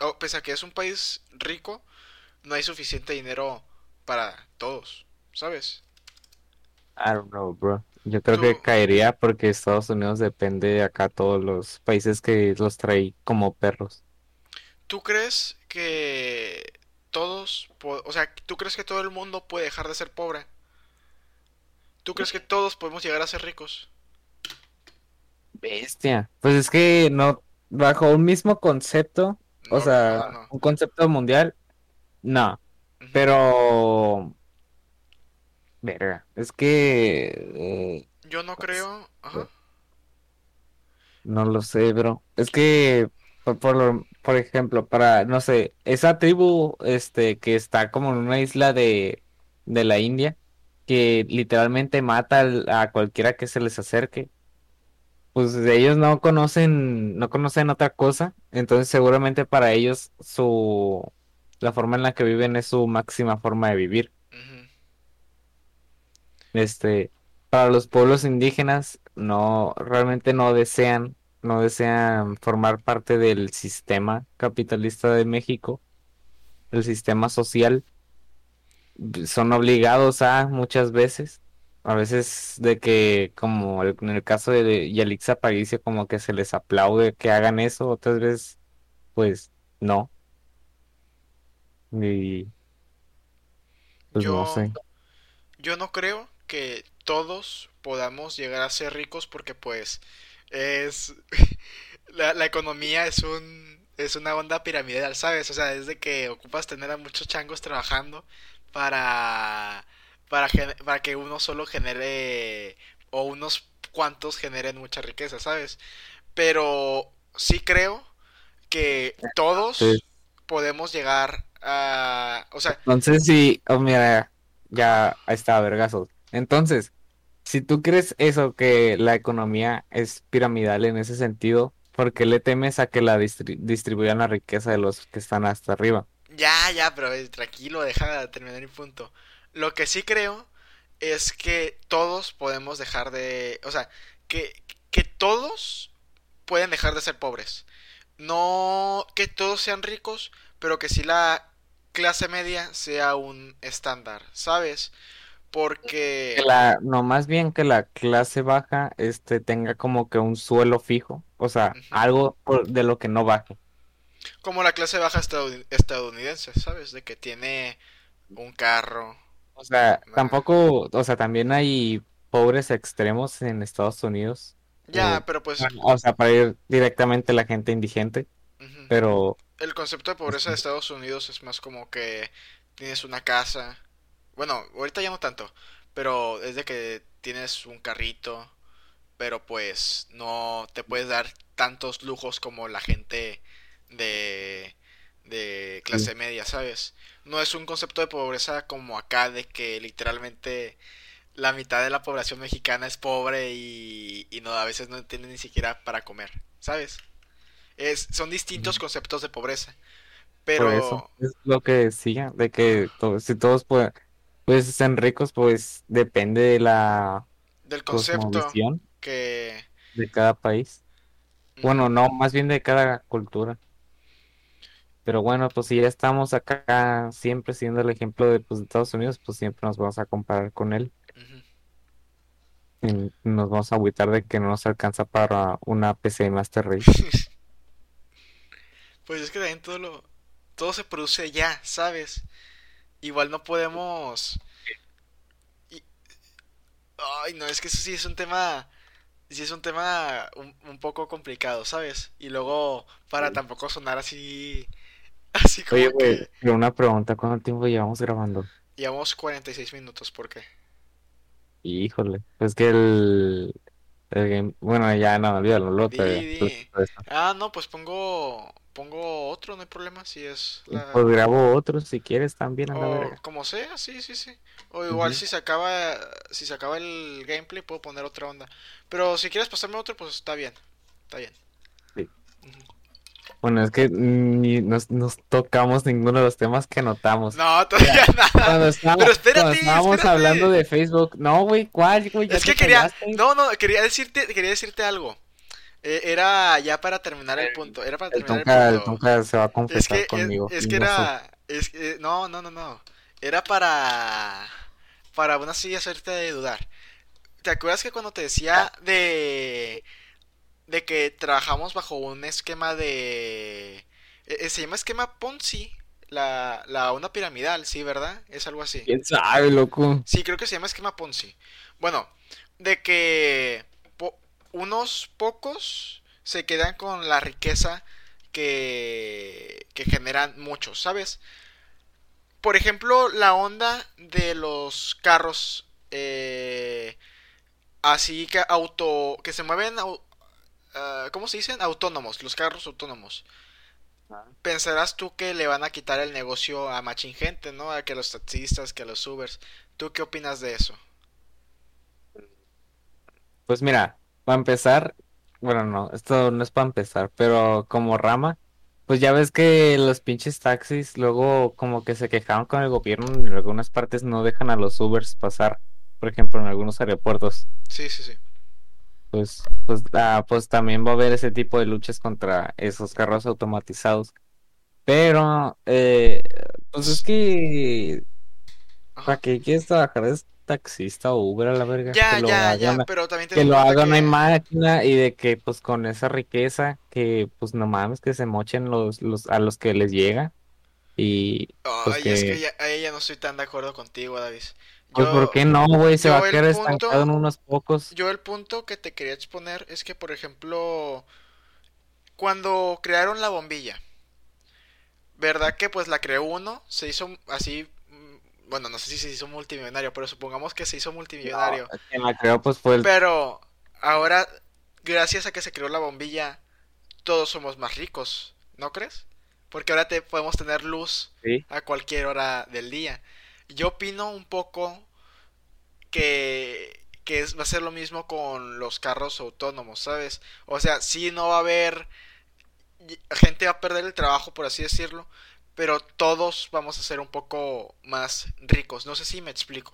oh, pese a que es un país rico, no hay suficiente dinero para todos, ¿sabes? I don't know, bro. Yo creo que caería porque Estados Unidos depende de acá todos los países que los trae como perros. ¿Tú crees que todos, o sea, tú crees que todo el mundo puede dejar de ser pobre? ¿Tú crees que todos podemos llegar a ser ricos? Bestia. Pues es que no, bajo un mismo concepto, o sea, no, no. un concepto mundial, no. Pero, verga, es que eh, Yo no creo, ajá. no lo sé, bro. Es que, por, por, por ejemplo, para, no sé, esa tribu, este, que está como en una isla de, de la India, que literalmente mata a cualquiera que se les acerque. Pues ellos no conocen, no conocen otra cosa, entonces seguramente para ellos su, la forma en la que viven es su máxima forma de vivir. Este, para los pueblos indígenas no, realmente no desean, no desean formar parte del sistema capitalista de México, el sistema social. Son obligados a muchas veces, a veces de que, como en el caso de Yalitza Aparicio, como que se les aplaude que hagan eso, otras veces, pues, no. Y pues no Yo, sé. yo no creo que todos podamos llegar a ser ricos porque pues es la, la economía es un es una onda piramidal, ¿sabes? O sea, es de que ocupas tener a muchos changos trabajando para para para que uno solo genere o unos cuantos generen mucha riqueza, ¿sabes? Pero sí creo que todos Sí. podemos llegar a, o sea, Entonces, sí, oh, mira, ya está, vergazos. Entonces, si tú crees eso, que la economía es piramidal en ese sentido, ¿por qué le temes a que la distri- distribuyan la riqueza de los que están hasta arriba? Ya, ya, pero eh, tranquilo, deja de terminar mi punto. Lo que sí creo es que todos podemos dejar de... O sea, que, que todos pueden dejar de ser pobres. No que todos sean ricos, pero que sí la clase media sea un estándar, ¿sabes? Porque... Que la, no, más bien que la clase baja este, tenga como que un suelo fijo, o sea, algo por- de lo que no baje. Como la clase baja estadounidense, ¿sabes? De que tiene un carro. O sea, tampoco, o sea, también hay pobres extremos en Estados Unidos. Ya, Eh, pero pues o sea, para ir directamente la gente indigente, pero el concepto de pobreza de. Estados Unidos es más como que tienes una casa. Bueno, ahorita ya no tanto, pero es de que tienes un carrito, pero pues no te puedes dar tantos lujos como la gente de de clase media, ¿sabes? No es un concepto de pobreza como acá de que literalmente la mitad de la población mexicana es pobre y, y no a veces no tiene ni siquiera para comer, ¿sabes? Es, son distintos conceptos de pobreza, por eso pero es lo que decía, de que si todos pueden, pues sean ricos, pues depende de la del concepto cosmovisión que... de cada país. Bueno, no, más bien de cada cultura. Pero bueno, pues si ya estamos acá siempre siendo el ejemplo de, pues, de Estados Unidos, pues siempre nos vamos a comparar con él. Y nos vamos a agüitar de que no nos alcanza para una PC Master Race. Pues es que también todo lo... Todo se produce ya, ¿sabes? Igual no podemos... y- Ay, no, es que eso sí es un tema... Sí es un tema un, un poco complicado, ¿sabes? Y luego, para Sí. tampoco sonar así... Así como Oye, güey, que... una pregunta, ¿cuánto tiempo llevamos grabando? Llevamos 46 minutos, ¿por qué? Híjole, pues que el, el game, bueno, ya no, olvídalo, luego Di. Ah, no, pues pongo... Pongo otro, no hay problema, si es la... Pues grabo otro si quieres también, a la O verga. como sea, sí, sí, sí. O igual si se acaba, si se acaba el gameplay puedo poner otra onda. Pero si quieres pasarme otro, pues está bien. Está bien. Sí. Ujú. Bueno, es que ni nos, nos tocamos ninguno de los temas que notamos. No, todavía nada. Cuando estábamos, Pero espérate, cuando estábamos espérate. hablando de Facebook, no, güey, ¿cuál, güey? Es que quería, callaste. no, no, quería decirte, quería decirte algo. Eh, era ya para terminar el El- punto, era para El terminar Tonka, el el punto. Tonka se va a Es confesar que, es, conmigo. es que no era, es que, no, no, no, no. Era para, para aún así hacerte dudar. ¿Te acuerdas que cuando te decía de, de que trabajamos bajo un esquema de, eh, eh, se llama esquema Ponzi, la, la una piramidal, sí, ¿verdad? Es algo así. ¿Quién sabe, loco? Sí, creo que se llama esquema Ponzi. Bueno, de que po- unos pocos se quedan con la riqueza que, que generan muchos, ¿sabes? Por ejemplo, la onda de los carros eh, así que auto que se mueven au- ah, ¿cómo se dicen? Autónomos, los carros autónomos. Pensarás tú que le van a quitar el negocio a machín gente, ¿no? A que los taxistas, que a los Ubers. ¿Tú qué opinas de eso? Pues mira, para empezar, bueno, no, esto no es para empezar, pero como rama, pues ya ves que los pinches taxis luego como que se quejaron con el gobierno y en algunas partes no dejan a los Ubers pasar, por ejemplo, en algunos aeropuertos. Sí, sí, sí. Pues, pues, ah, pues también va a haber ese tipo de luchas contra esos carros automatizados. Pero, eh, pues es que, ¿para qué quieres trabajar de taxista o Uber a la verga? Ya, Que lo ya, ya, hagan pero también ten que lo haga una que... máquina y de que pues con esa riqueza que pues no mames que se mochen los, los a los que les llega y pues Ay, es que que ya, ahí ya no estoy tan de acuerdo contigo, David. Pues por Yo, qué no güey se va a el quedar punto- estancado en unos pocos yo el punto que te quería exponer es que, por ejemplo, cuando crearon la bombilla, ¿verdad que pues la creó uno? Se hizo así, mm, bueno, no sé si se hizo multimillonario, pero supongamos que se hizo multimillonario. No, quien la creó pues fue el Pero ahora, gracias a que se creó la bombilla, todos somos más ricos, ¿no crees? Porque ahora te podemos tener luz sí a cualquier hora del día. Yo opino un poco que, que es- va a ser lo mismo con los carros autónomos, ¿sabes? O sea, sí no va a haber... Gente va a perder el trabajo, por así decirlo, pero todos vamos a ser un poco más ricos. No sé si me explico.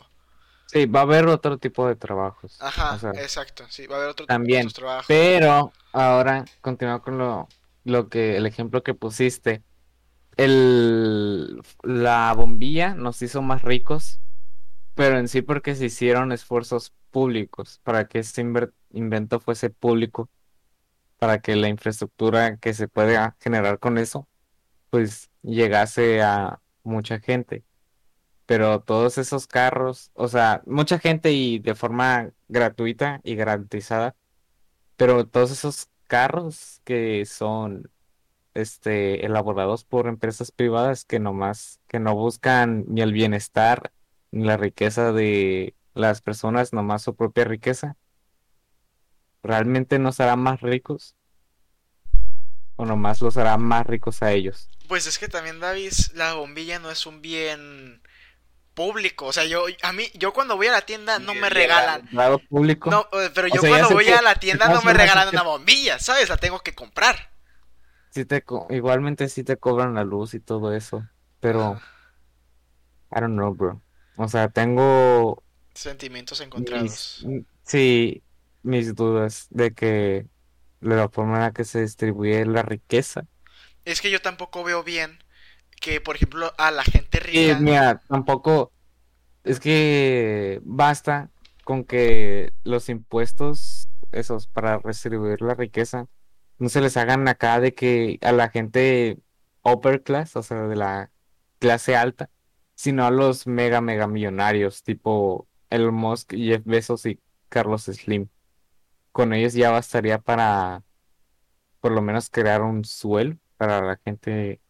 sí va a haber otro tipo de trabajos Ajá, o sea exacto, sí, va a haber otro también otros trabajos. pero ahora continúa con lo lo que el ejemplo que pusiste el, la bombilla nos hizo más ricos, pero en sí porque se hicieron esfuerzos públicos para que este invento fuese público, para que la infraestructura que se pueda generar con eso, pues llegase a mucha gente. Pero todos esos carros, o sea, mucha gente y de forma gratuita y garantizada, pero todos esos carros que son este, elaborados por empresas privadas que nomás, que no buscan ni el bienestar ni la riqueza de las personas, nomás su propia riqueza, ¿realmente nos hará más ricos o nomás los hará más ricos a ellos? Pues es que también, Davis, la bombilla no es un bien público. O sea, yo, a mí, yo cuando voy a la tienda no me regalan. Público. No, eh, pero O yo sea, cuando voy que a la tienda no me regalan que una bombilla, ¿sabes? La tengo que comprar. Sí te co- igualmente sí te cobran la luz y todo eso, pero. I don't know, bro. O sea, tengo Sentimientos mis, encontrados. sí, mis dudas de que de la forma en la que se distribuye la riqueza. Es que yo tampoco veo bien que, por ejemplo, a la gente Y rica, mira, tampoco es que basta con que los impuestos, esos, para distribuir la riqueza, no se les hagan acá de que a la gente upper class, o sea, de la clase alta, sino a los mega, mega millonarios, tipo Elon Musk, Jeff Bezos y Carlos Slim. Con ellos ya bastaría para, por lo menos, crear un suelo para la gente,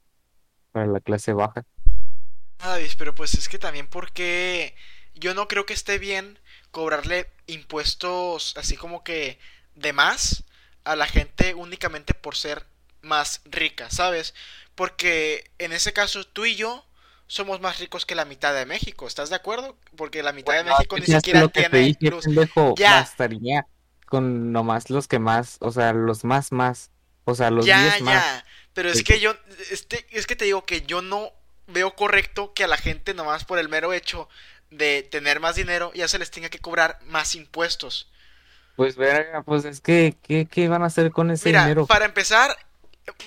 para la clase baja. Pero pues es que también porque yo no creo que esté bien cobrarle impuestos así como que de más a la gente únicamente por ser más rica, ¿sabes? Porque en ese caso tú y yo somos más ricos que la mitad de México, ¿estás de acuerdo? Porque la mitad de México ni siquiera lo que tiene dije, luz. pendejo, Ya, bastaría con nomás los que más, o sea, los más más, o sea, los Ya, 10 más ya, pero es que yo, este, es que te digo que yo no veo correcto que a la gente nomás por el mero hecho de tener más dinero ya se les tenga que cobrar más impuestos. Pues verga, pues es que, ¿qué, qué van a hacer con ese Mira, dinero? para empezar,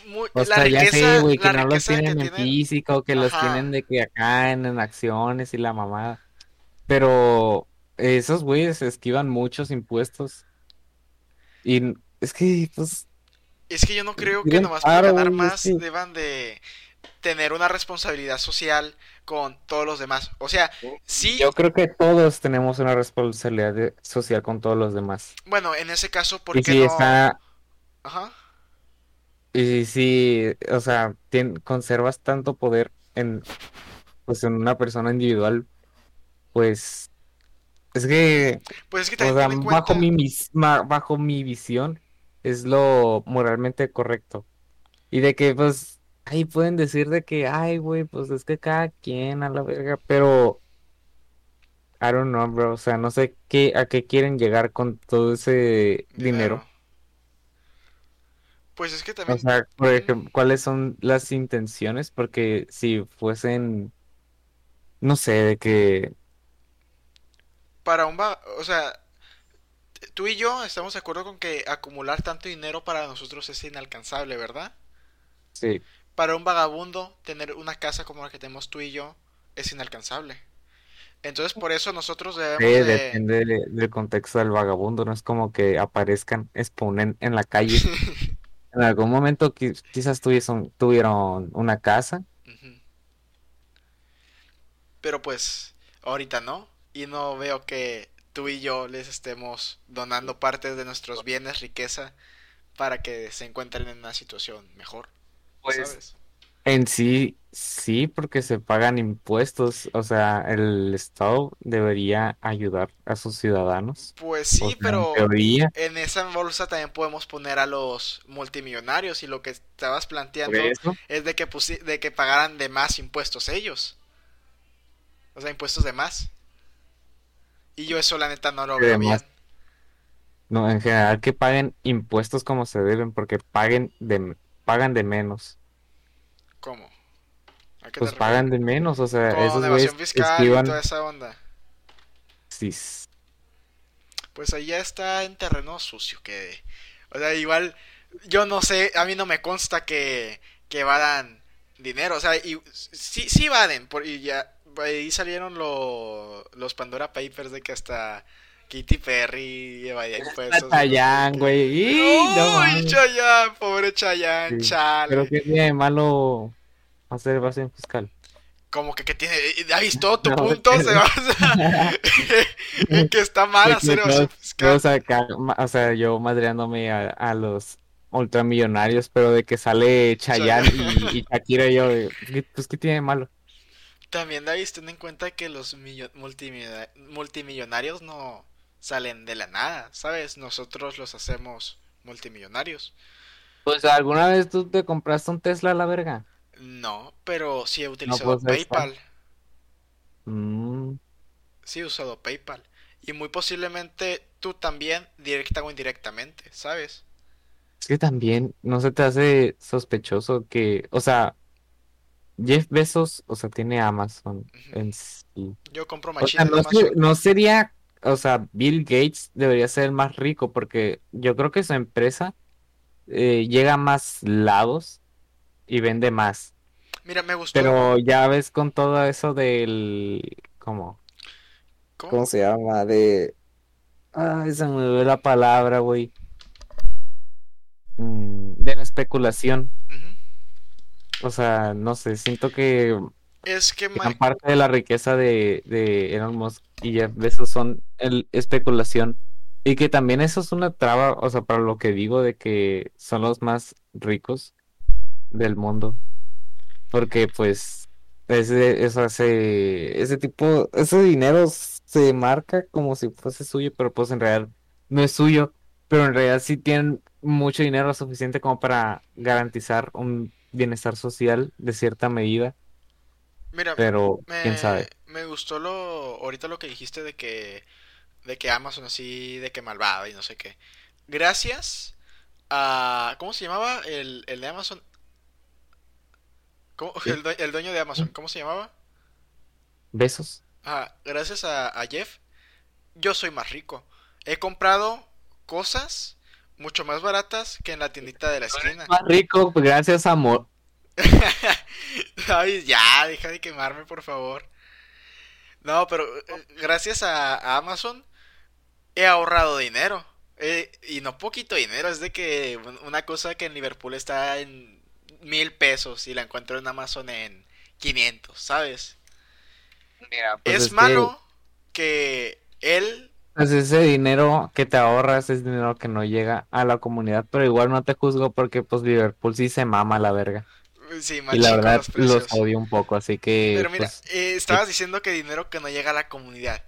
mu- O la sea, ya sé, riqueza, güey, que no los riqueza tienen en tienen, físico, que los tienen ajá, de que acá en, en acciones y la mamada, pero esos güeyes esquivan muchos impuestos. Y es que, pues, es que yo no creo que nomás raro, ganar más deban de tener una responsabilidad social con todos los demás. O sea, sí, yo creo que todos tenemos una responsabilidad de- social con todos los demás. bueno, en ese caso, ¿por Y qué si no? está, Ajá. y si, o sea, conservas tanto poder en, pues, en una persona individual, pues, es que, Pues es que o también sea, bajo mi, cuenta, mis- bajo mi visión, es lo moralmente correcto. Y de que, pues, ahí pueden decir de que, ay, güey, pues es que cada quien a la verga, pero, I don't know, bro, o sea, no sé qué, a qué quieren llegar con todo ese dinero. Pues es que O también sea, por ejemplo, ¿cuáles son las intenciones? Porque si fuesen, no sé, de que, para un va, o sea, tú y yo estamos de acuerdo con que acumular tanto dinero para nosotros es inalcanzable, ¿verdad? sí, Para un vagabundo tener una casa como la que tenemos tú y yo es inalcanzable. Entonces por eso nosotros debemos eh, de depende de- del contexto del vagabundo, no es como que aparezcan, exponen en la calle. En algún momento qui- quizás tuviesen, tuvieron una casa. Pero pues ahorita no. Y no veo que tú y yo les estemos donando partes de nuestros bienes, riqueza, para que se encuentren en una situación mejor, pues ¿sabes? en sí, sí, porque se pagan impuestos, o sea, el Estado debería ayudar a sus ciudadanos, Pues o sí, sea, pero en esa bolsa también podemos poner a los multimillonarios y lo que estabas planteando es de que de que pagaran de más impuestos ellos, o sea, impuestos de más. Y yo eso la neta no lo veo bien. No, en general que paguen impuestos como se deben, porque paguen de, pagan de menos. ¿Cómo? ¿A qué te Pues pagan de menos, o sea, Con esos evasión fiscal y toda esquivan. esa onda. Sí, Pues ahí ya está en terreno sucio que... O sea, igual, yo no sé, a mí no me consta que, que vayan dinero. O sea, y sí, sí vaden. Por, y ya ahí salieron lo- los Pandora Papers de que hasta Katy Perry evadía impuestos. Chayanne, güey. No Uy, mames. Chayanne, pobre Chayanne, Sí, chale. Pero que tiene de malo hacer evasión fiscal. Como que, que tiene. ¿Has visto tu No, punto? que- Se va que está mal hacer evasión fiscal. acá, o sea, yo madreándome a, a los ultramillonarios, pero de que sale Chayanne y, y Shakira, yo, ¿qué- pues, ¿qué tiene de malo? También, David, ten en cuenta que los millo- multimillonar- multimillonarios no salen de la nada, ¿sabes? Nosotros los hacemos multimillonarios. Pues, ¿alguna vez tú te compraste un Tesla a la verga? No, pero sí he utilizado pues. PayPal. Mm, Sí he usado PayPal. Y muy posiblemente tú también, directa o indirectamente, ¿sabes? es que también, ¿no se te hace sospechoso que, o sea, Jeff Bezos, o sea, tiene Amazon en sí. Yo compro O sea, machines de no, Amazon. se- no sería, o sea, Bill Gates debería ser el más rico porque yo creo que su empresa eh, llega a más lados y vende más. Mira, me gustó. Pero ya ves con todo eso del, ¿cómo? ¿Cómo? ¿Cómo se llama? De, ay, se me olvidó la palabra, güey. Mm, de la especulación. O sea, no sé, siento que Es que gran parte de la riqueza de, de Elon Musk y Jeff Bezos son especulación. Y que también eso es una traba, o sea, para lo que digo de que son los más ricos del mundo. Porque pues ese, eso hace, ese tipo, ese dinero se marca como si fuese suyo, pero pues en realidad no es suyo. Pero en realidad sí tienen mucho dinero suficiente como para garantizar un bienestar social de cierta medida. Mira, Pero me, quién sabe. me gustó lo ahorita lo que dijiste de que de que Amazon así de que malvado y no sé qué. Gracias a ¿cómo se llamaba el, el de Amazon? ¿Cómo- el, el dueño de Amazon, ¿cómo se llamaba? Besos. Ah, gracias a, a Jeff, yo soy más rico. He comprado cosas mucho más baratas que en la tiendita de la esquina. Más rico, gracias amor. Ay, ya, deja de quemarme, por favor. No, pero eh, gracias a, a Amazon he ahorrado dinero. Eh, y no poquito dinero, es de que un- una cosa que en Liverpool está en mil pesos y la encuentro en Amazon en 500, ¿sabes? Mira, pues es que, malo que él pues, ese dinero que te ahorras es dinero que no llega a la comunidad, pero igual no te juzgo porque pues Liverpool sí se mama la verga. Sí, Y la verdad los odio un poco, así que Pero mira, pues eh, estabas diciendo que dinero que no llega a la comunidad.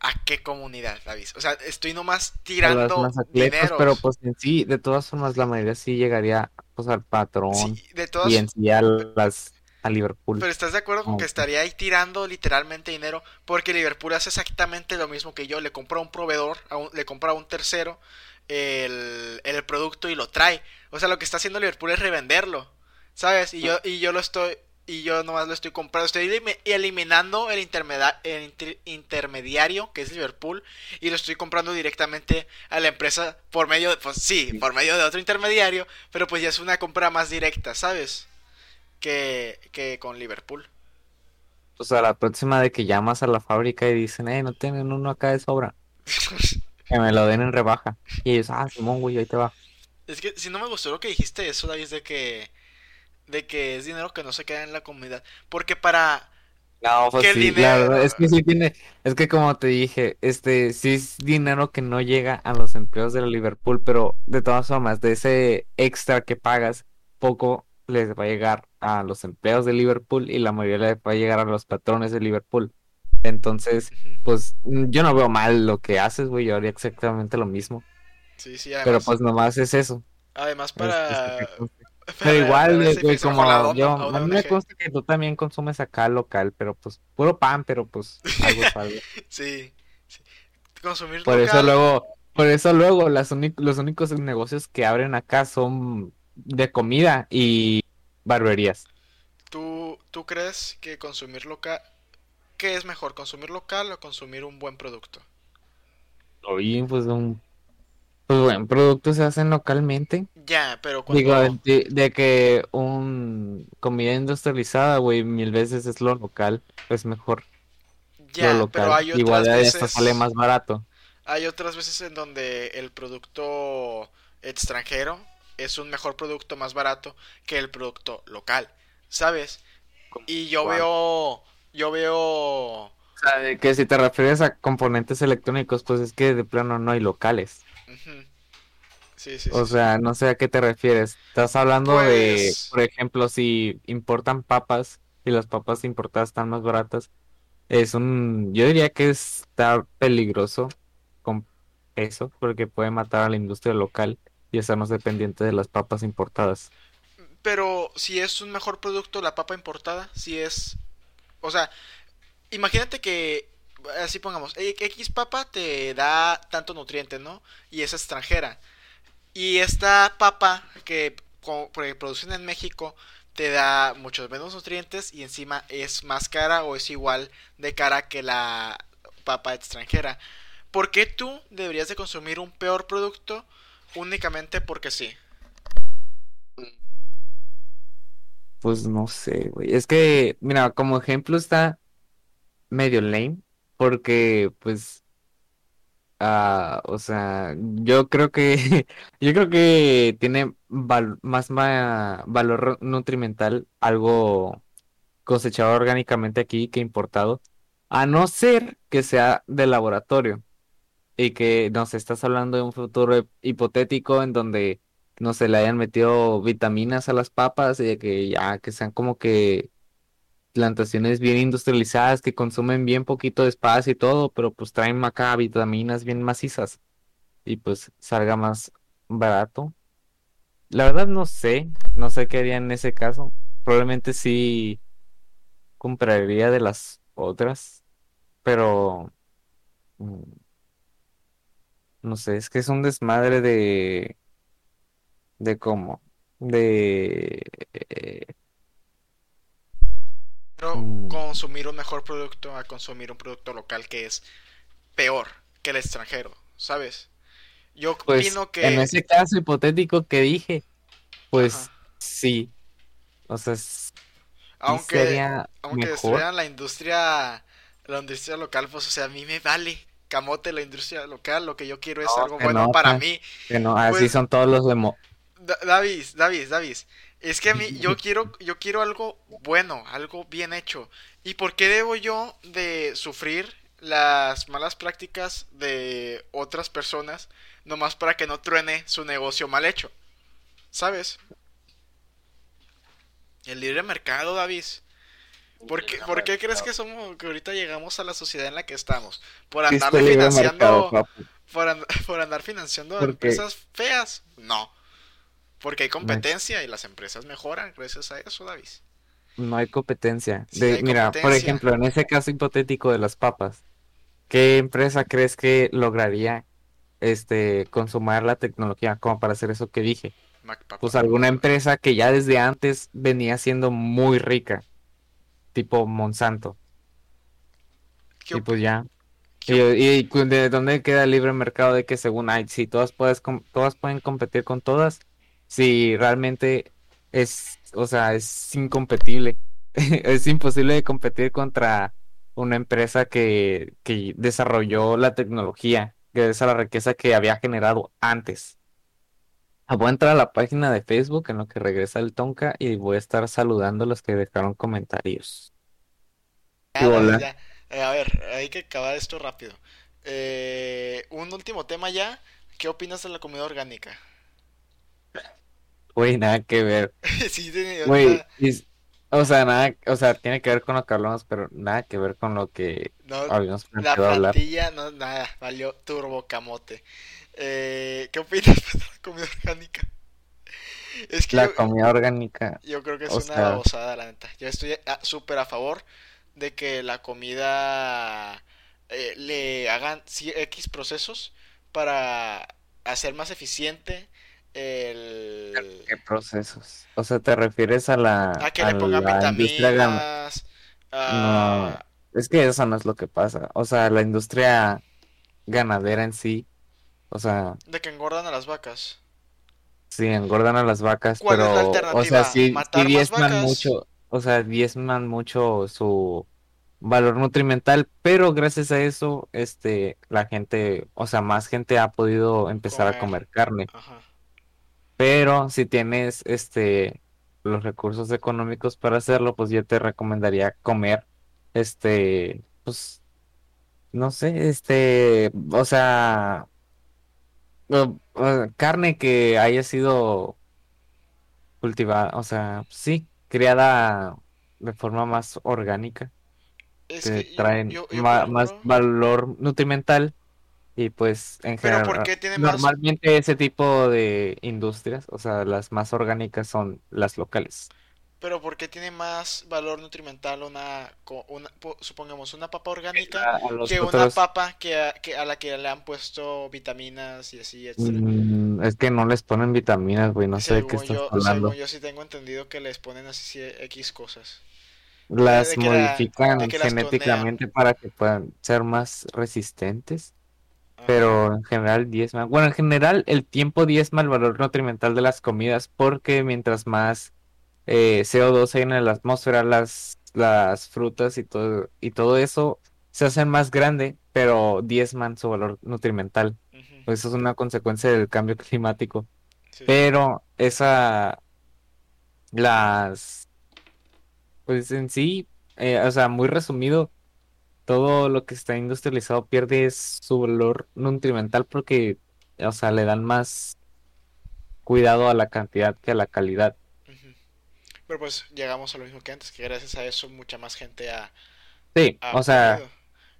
¿A qué comunidad, David? O sea, estoy nomás tirando dineros. pero pues en sí, de todas formas la mayoría sí llegaría pues al patrón Sí, de todas, y en sí a las a Liverpool. pero estás de acuerdo con No, que estaría ahí tirando literalmente dinero porque Liverpool hace exactamente lo mismo que yo, le compra a un proveedor, a un- le compra a un tercero el, el producto y lo trae. O sea, lo que está haciendo Liverpool es revenderlo, ¿sabes? Y yo y yo lo estoy y yo nomás lo estoy comprando, estoy elimi- eliminando el, el inter- intermediario que es Liverpool y lo estoy comprando directamente a la empresa por medio de, pues sí, por medio de otro intermediario, pero pues ya es una compra más directa, ¿sabes? Que, que con Liverpool. Pues a la próxima de que llamas a la fábrica y dicen, eh, no tienen uno acá de sobra, que me lo den en rebaja. Y ellos, ah, Simón, güey, ahí te va. Es que si no me gustó lo que dijiste eso, David, de que de que es dinero que no se queda en la comunidad, porque para No, pues la verdad es que sí tiene, es que como te dije, este, sí es dinero que no llega a los empleados de la Liverpool, pero de todas formas, de ese extra que pagas, poco les va a llegar a los empleados de Liverpool y la mayoría les va a llegar a los patrones de Liverpool. Entonces, pues yo no veo mal lo que haces, güey, yo haría exactamente lo mismo, sí, sí, pero además, pues nomás es eso. además es- para, es que- para Pero igual, güey, como yo, a mí me consta que tú también consumes acá local, pero pues puro pan, pero pues algo es algo. Sí, sí. Consumir Por eso luego, por eso luego las los únicos negocios que abren acá son de comida y barberías. ¿Tú, ¿Tú crees que consumir local... ¿Qué es mejor, consumir local o consumir un buen producto? Oye, pues un Pues bueno, productos se hacen localmente. Ya, pero Digo, cuando... de, de que un comida industrializada, güey, mil veces es lo local, es mejor lo Ya, pero hay Igual otras de esto sale veces... más barato. Hay otras veces en donde el producto extranjero es un mejor producto más barato que el producto local, ¿sabes? Y yo Igual. veo, yo veo, O sea, de que si te refieres a componentes electrónicos, pues es que de plano no hay locales. Sí, sí, O sí. sea, no sé a qué te refieres. Estás hablando de, Pues, por ejemplo, si importan papas y las papas importadas están más baratas, es un, yo diría que está peligroso con eso, porque puede matar a la industria local y hacernos dependientes de las papas importadas. pero si es un mejor producto la papa importada, si es, o sea, imagínate que, así pongamos, X papa te da tanto nutriente, ¿no? Y es extranjera. Y esta papa que producen en México te da muchos menos nutrientes y encima es más cara o es igual de cara que la papa extranjera. ¿Por qué tú deberías de consumir un peor producto únicamente porque sí? Pues no sé, güey. Es que, mira, como ejemplo está medio lame, porque pues Ah, o sea, yo creo que yo creo que tiene más valor nutrimental algo cosechado orgánicamente aquí que importado, a no ser que sea de laboratorio y que nos estás hablando de un futuro hip- hipotético en donde no se le hayan metido vitaminas a las papas y que ya que sean como que plantaciones bien industrializadas que consumen bien poquito de espacio y todo, pero pues traen acá vitaminas bien macizas y pues salga más barato. La verdad no sé, no sé qué haría en ese caso. Probablemente sí compraría de las otras, pero mm, no sé, es que es un desmadre de de cómo, de mm, consumir un mejor producto a consumir un producto local que es peor que el extranjero, ¿sabes? Yo pues opino en que, ese caso hipotético que dije, ajá, pues sí. O sea, sí aunque sería aunque mejor. destruyan la industria, la industria local, pues o sea, a mí me vale camote la industria local, lo que yo quiero es No, algo bueno para mí. que no, así Pues son todos los demo. Da- Davis, Davis, Davis. Es que a mí, yo quiero, yo quiero algo bueno, algo bien hecho. ¿Y por qué debo yo de sufrir las malas prácticas de otras personas nomás para que no truene su negocio mal hecho? ¿Sabes? El libre mercado, Davis. ¿Por qué, por qué crees que somos, que ahorita llegamos a la sociedad en la que estamos? ¿Por mercado, financiando, por, and- por andar financiando Porque empresas feas? No. Porque hay no hay, competencia y las empresas mejoran gracias a eso, Davis. no hay competencia. Sí De, hay mira, por ejemplo, en ese caso hipotético de las papas, ¿qué empresa crees que lograría este consumar la tecnología como para hacer eso que dije? Pues alguna empresa que ya desde antes venía siendo muy rica, tipo Monsanto. ¿Qué, Y pues ya. qué Y, de dónde queda el libre mercado de que según hay, si todas puedes com- todas pueden competir con todas, si realmente es, o sea, es incompetible. Es imposible de competir contra una empresa que, que desarrolló la tecnología, que es la riqueza que había generado antes. Ah, Voy a entrar a la página de Facebook en lo que regresa el Tonka y voy a estar saludando a los que dejaron comentarios. Davis, hola. ya. Eh, a ver, hay que acabar esto rápido. Eh, un último tema ya. ¿Qué opinas de la comida orgánica? Güey, nada que ver. Sí, de- Güey, o sea, nada, o sea, tiene que ver con lo que hablamos, pero nada que ver con lo que no, habíamos la hablar. plantilla no, nada, valió turbo camote. Eh, ¿qué opinas de la comida orgánica? Es que yo, La comida orgánica, yo creo que es o una sea, babosada, la neta. Yo estoy a- súper a favor de que la comida eh, le hagan X procesos para hacer más eficiente el... ¿qué procesos? O sea, ¿te refieres a la, A que a le pongan vitaminas, No, es que eso no es lo que pasa. O sea, la industria ganadera en sí, O sea, De que engordan a las vacas. sí, engordan a las vacas, ¿Cuál es la pero, o sea, sí, sí ¿Matar más diezman mucho, o sea, diezman mucho su valor nutrimental, pero gracias a eso, este, la gente, o sea, más gente ha podido empezar a Comer. comer carne. Ajá. Pero si tienes este los recursos económicos para hacerlo, pues yo te recomendaría comer este, pues no sé, este, o sea, carne que haya sido cultivada, o sea, sí, criada de forma más orgánica, Es que traen yo, yo, más ejemplo- valor nutrimental y pues en Pero general, ¿por qué tiene más- normalmente ese tipo de industrias, o sea, las más orgánicas son las locales. Pero ¿por qué tiene más valor nutrimental una, una po- supongamos, una papa orgánica que una otros, papa que a, que a la que le han puesto vitaminas y así, etcétera? mm, es que no les ponen vitaminas, güey, no sé de qué estás yo, hablando. según yo sí tengo entendido que les ponen así sí, X cosas. Las la- modifican genéticamente para que puedan ser más resistentes. Pero en general diezma. Bueno, en general el tiempo diezma el valor nutrimental de las comidas porque mientras más eh, CO2 hay en la atmósfera, las, las frutas y todo, y todo eso se hacen más grande, pero diezman su valor nutrimental. Ujú, Eso es una consecuencia del cambio climático. sí. Pero esa, las, pues en sí, eh, o sea, muy resumido, todo lo que está industrializado pierde su valor nutrimental porque, o sea, le dan más cuidado a la cantidad que a la calidad. Pero pues llegamos a lo mismo que antes, que gracias a eso mucha más gente ha, Sí, ha o sea.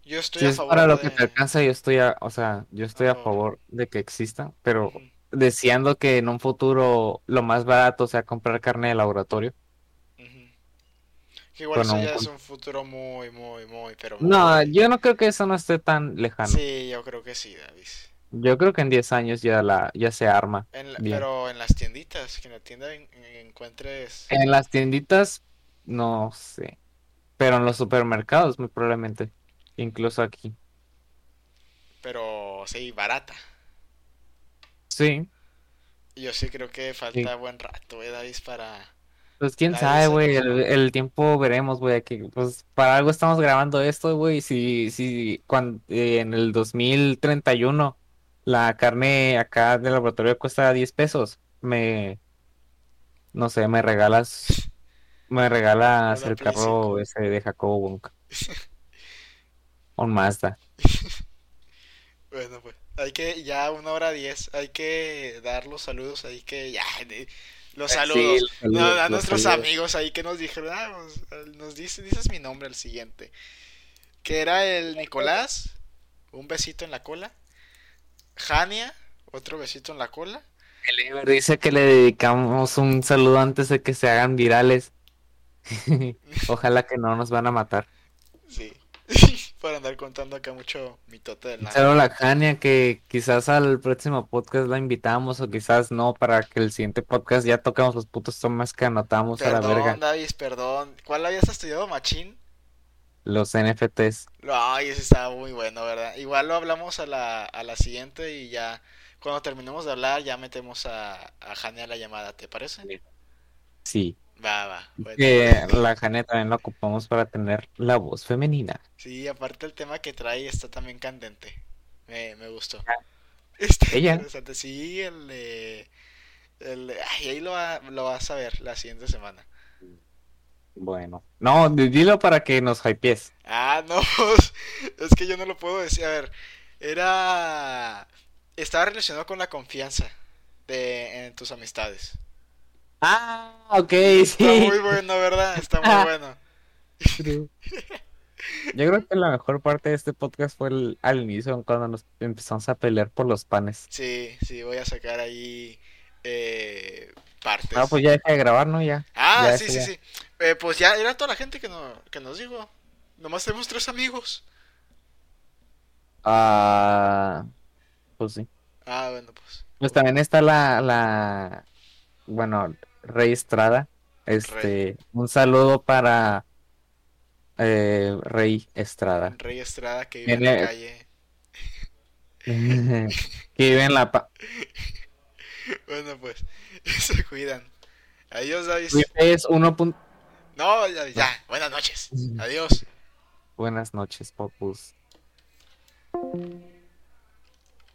Yo estoy si a es favor para lo que te alcanza, yo estoy a, o sea, yo estoy A a favor. de que exista, pero deseando que en un futuro lo más barato sea comprar carne de laboratorio. Que igual eso un ya es un futuro muy, muy, muy, pero muy... No, yo no creo que eso no esté tan lejano. Sí, yo creo que sí, David. Yo creo que en 10 años ya la ya se arma. En la- Bien. pero en las tienditas, que en la tienda en- en- encuentres... En las tienditas, no sé. Pero en los supermercados, muy probablemente. Incluso aquí. Pero sí, barata. Sí. Yo sí creo que falta buen rato, ¿eh, David? Para... Pues quién Nadie sabe, güey. El, el tiempo veremos, güey. Aquí, pues para algo estamos grabando esto, güey. Si, si cuando, en el 2031 la carne acá del laboratorio cuesta 10 pesos, me. No sé, me regalas. Me regalas el carro ese de Jacobo Wong. Un Mazda. Bueno, pues hay que, ya una hora diez, hay que dar los saludos, hay que, ya, de- los Sí, saludos, No, a los nuestros saludos. amigos ahí que nos dijeron, ah, pues, nos dice, dices mi nombre al siguiente, que era el Nicolás, un besito en la cola, Jania, otro besito en la cola, El Ever dice que le dedicamos un saludo antes de que se hagan virales. Ojalá que no nos van a matar. sí, para andar contando acá mucho mitote del. Solo la Jania que quizás al próximo podcast la invitamos o quizás no para que el siguiente podcast ya toquemos los putos temas que anotamos a la Perdón, verga. Davis, perdón, ¿cuál habías estudiado, Machín? Los NFTs. Ay, ese estaba muy bueno, ¿verdad? Igual lo hablamos a la, a la siguiente y ya, cuando terminemos de hablar, ya metemos a, a Jania a la llamada, ¿te parece? Sí. Va, va. bueno. La Jania también la ocupamos para tener la voz femenina. Sí, aparte el tema que trae está también candente. Me, me gustó. Ah. Está Ella. interesante. Sí, el de... El ay, ahí lo, va- lo vas a ver la siguiente semana. Bueno. No, di- dilo para que nos hypees. Ah, no, es que yo no lo puedo decir. A ver, era... Estaba relacionado con la confianza de, en tus amistades. Ah, ok, Está sí. muy bueno, ¿verdad? Está muy bueno. Yo creo que la mejor parte de este podcast fue el- al inicio, cuando nos empezamos a pelear por los panes. Sí, sí, voy a sacar ahí eh, partes. Ah, pues ya deja de grabar, ¿no? Ya. Ah, ya sí, sí, ya. sí. Eh, pues ya era toda la gente que, no, que nos dijo. Nomás tenemos tres amigos. Ah, pues sí. Ah, bueno, pues. Pues también está la, la, bueno, Rey Estrada. Este, un saludo para eh, Rey Estrada. Rey Estrada que vive en la calle. que vive en la... Pa bueno, pues, se cuidan. Adiós, David. es 1. No, ya, ya, buenas noches. Adiós. Buenas noches, Popus.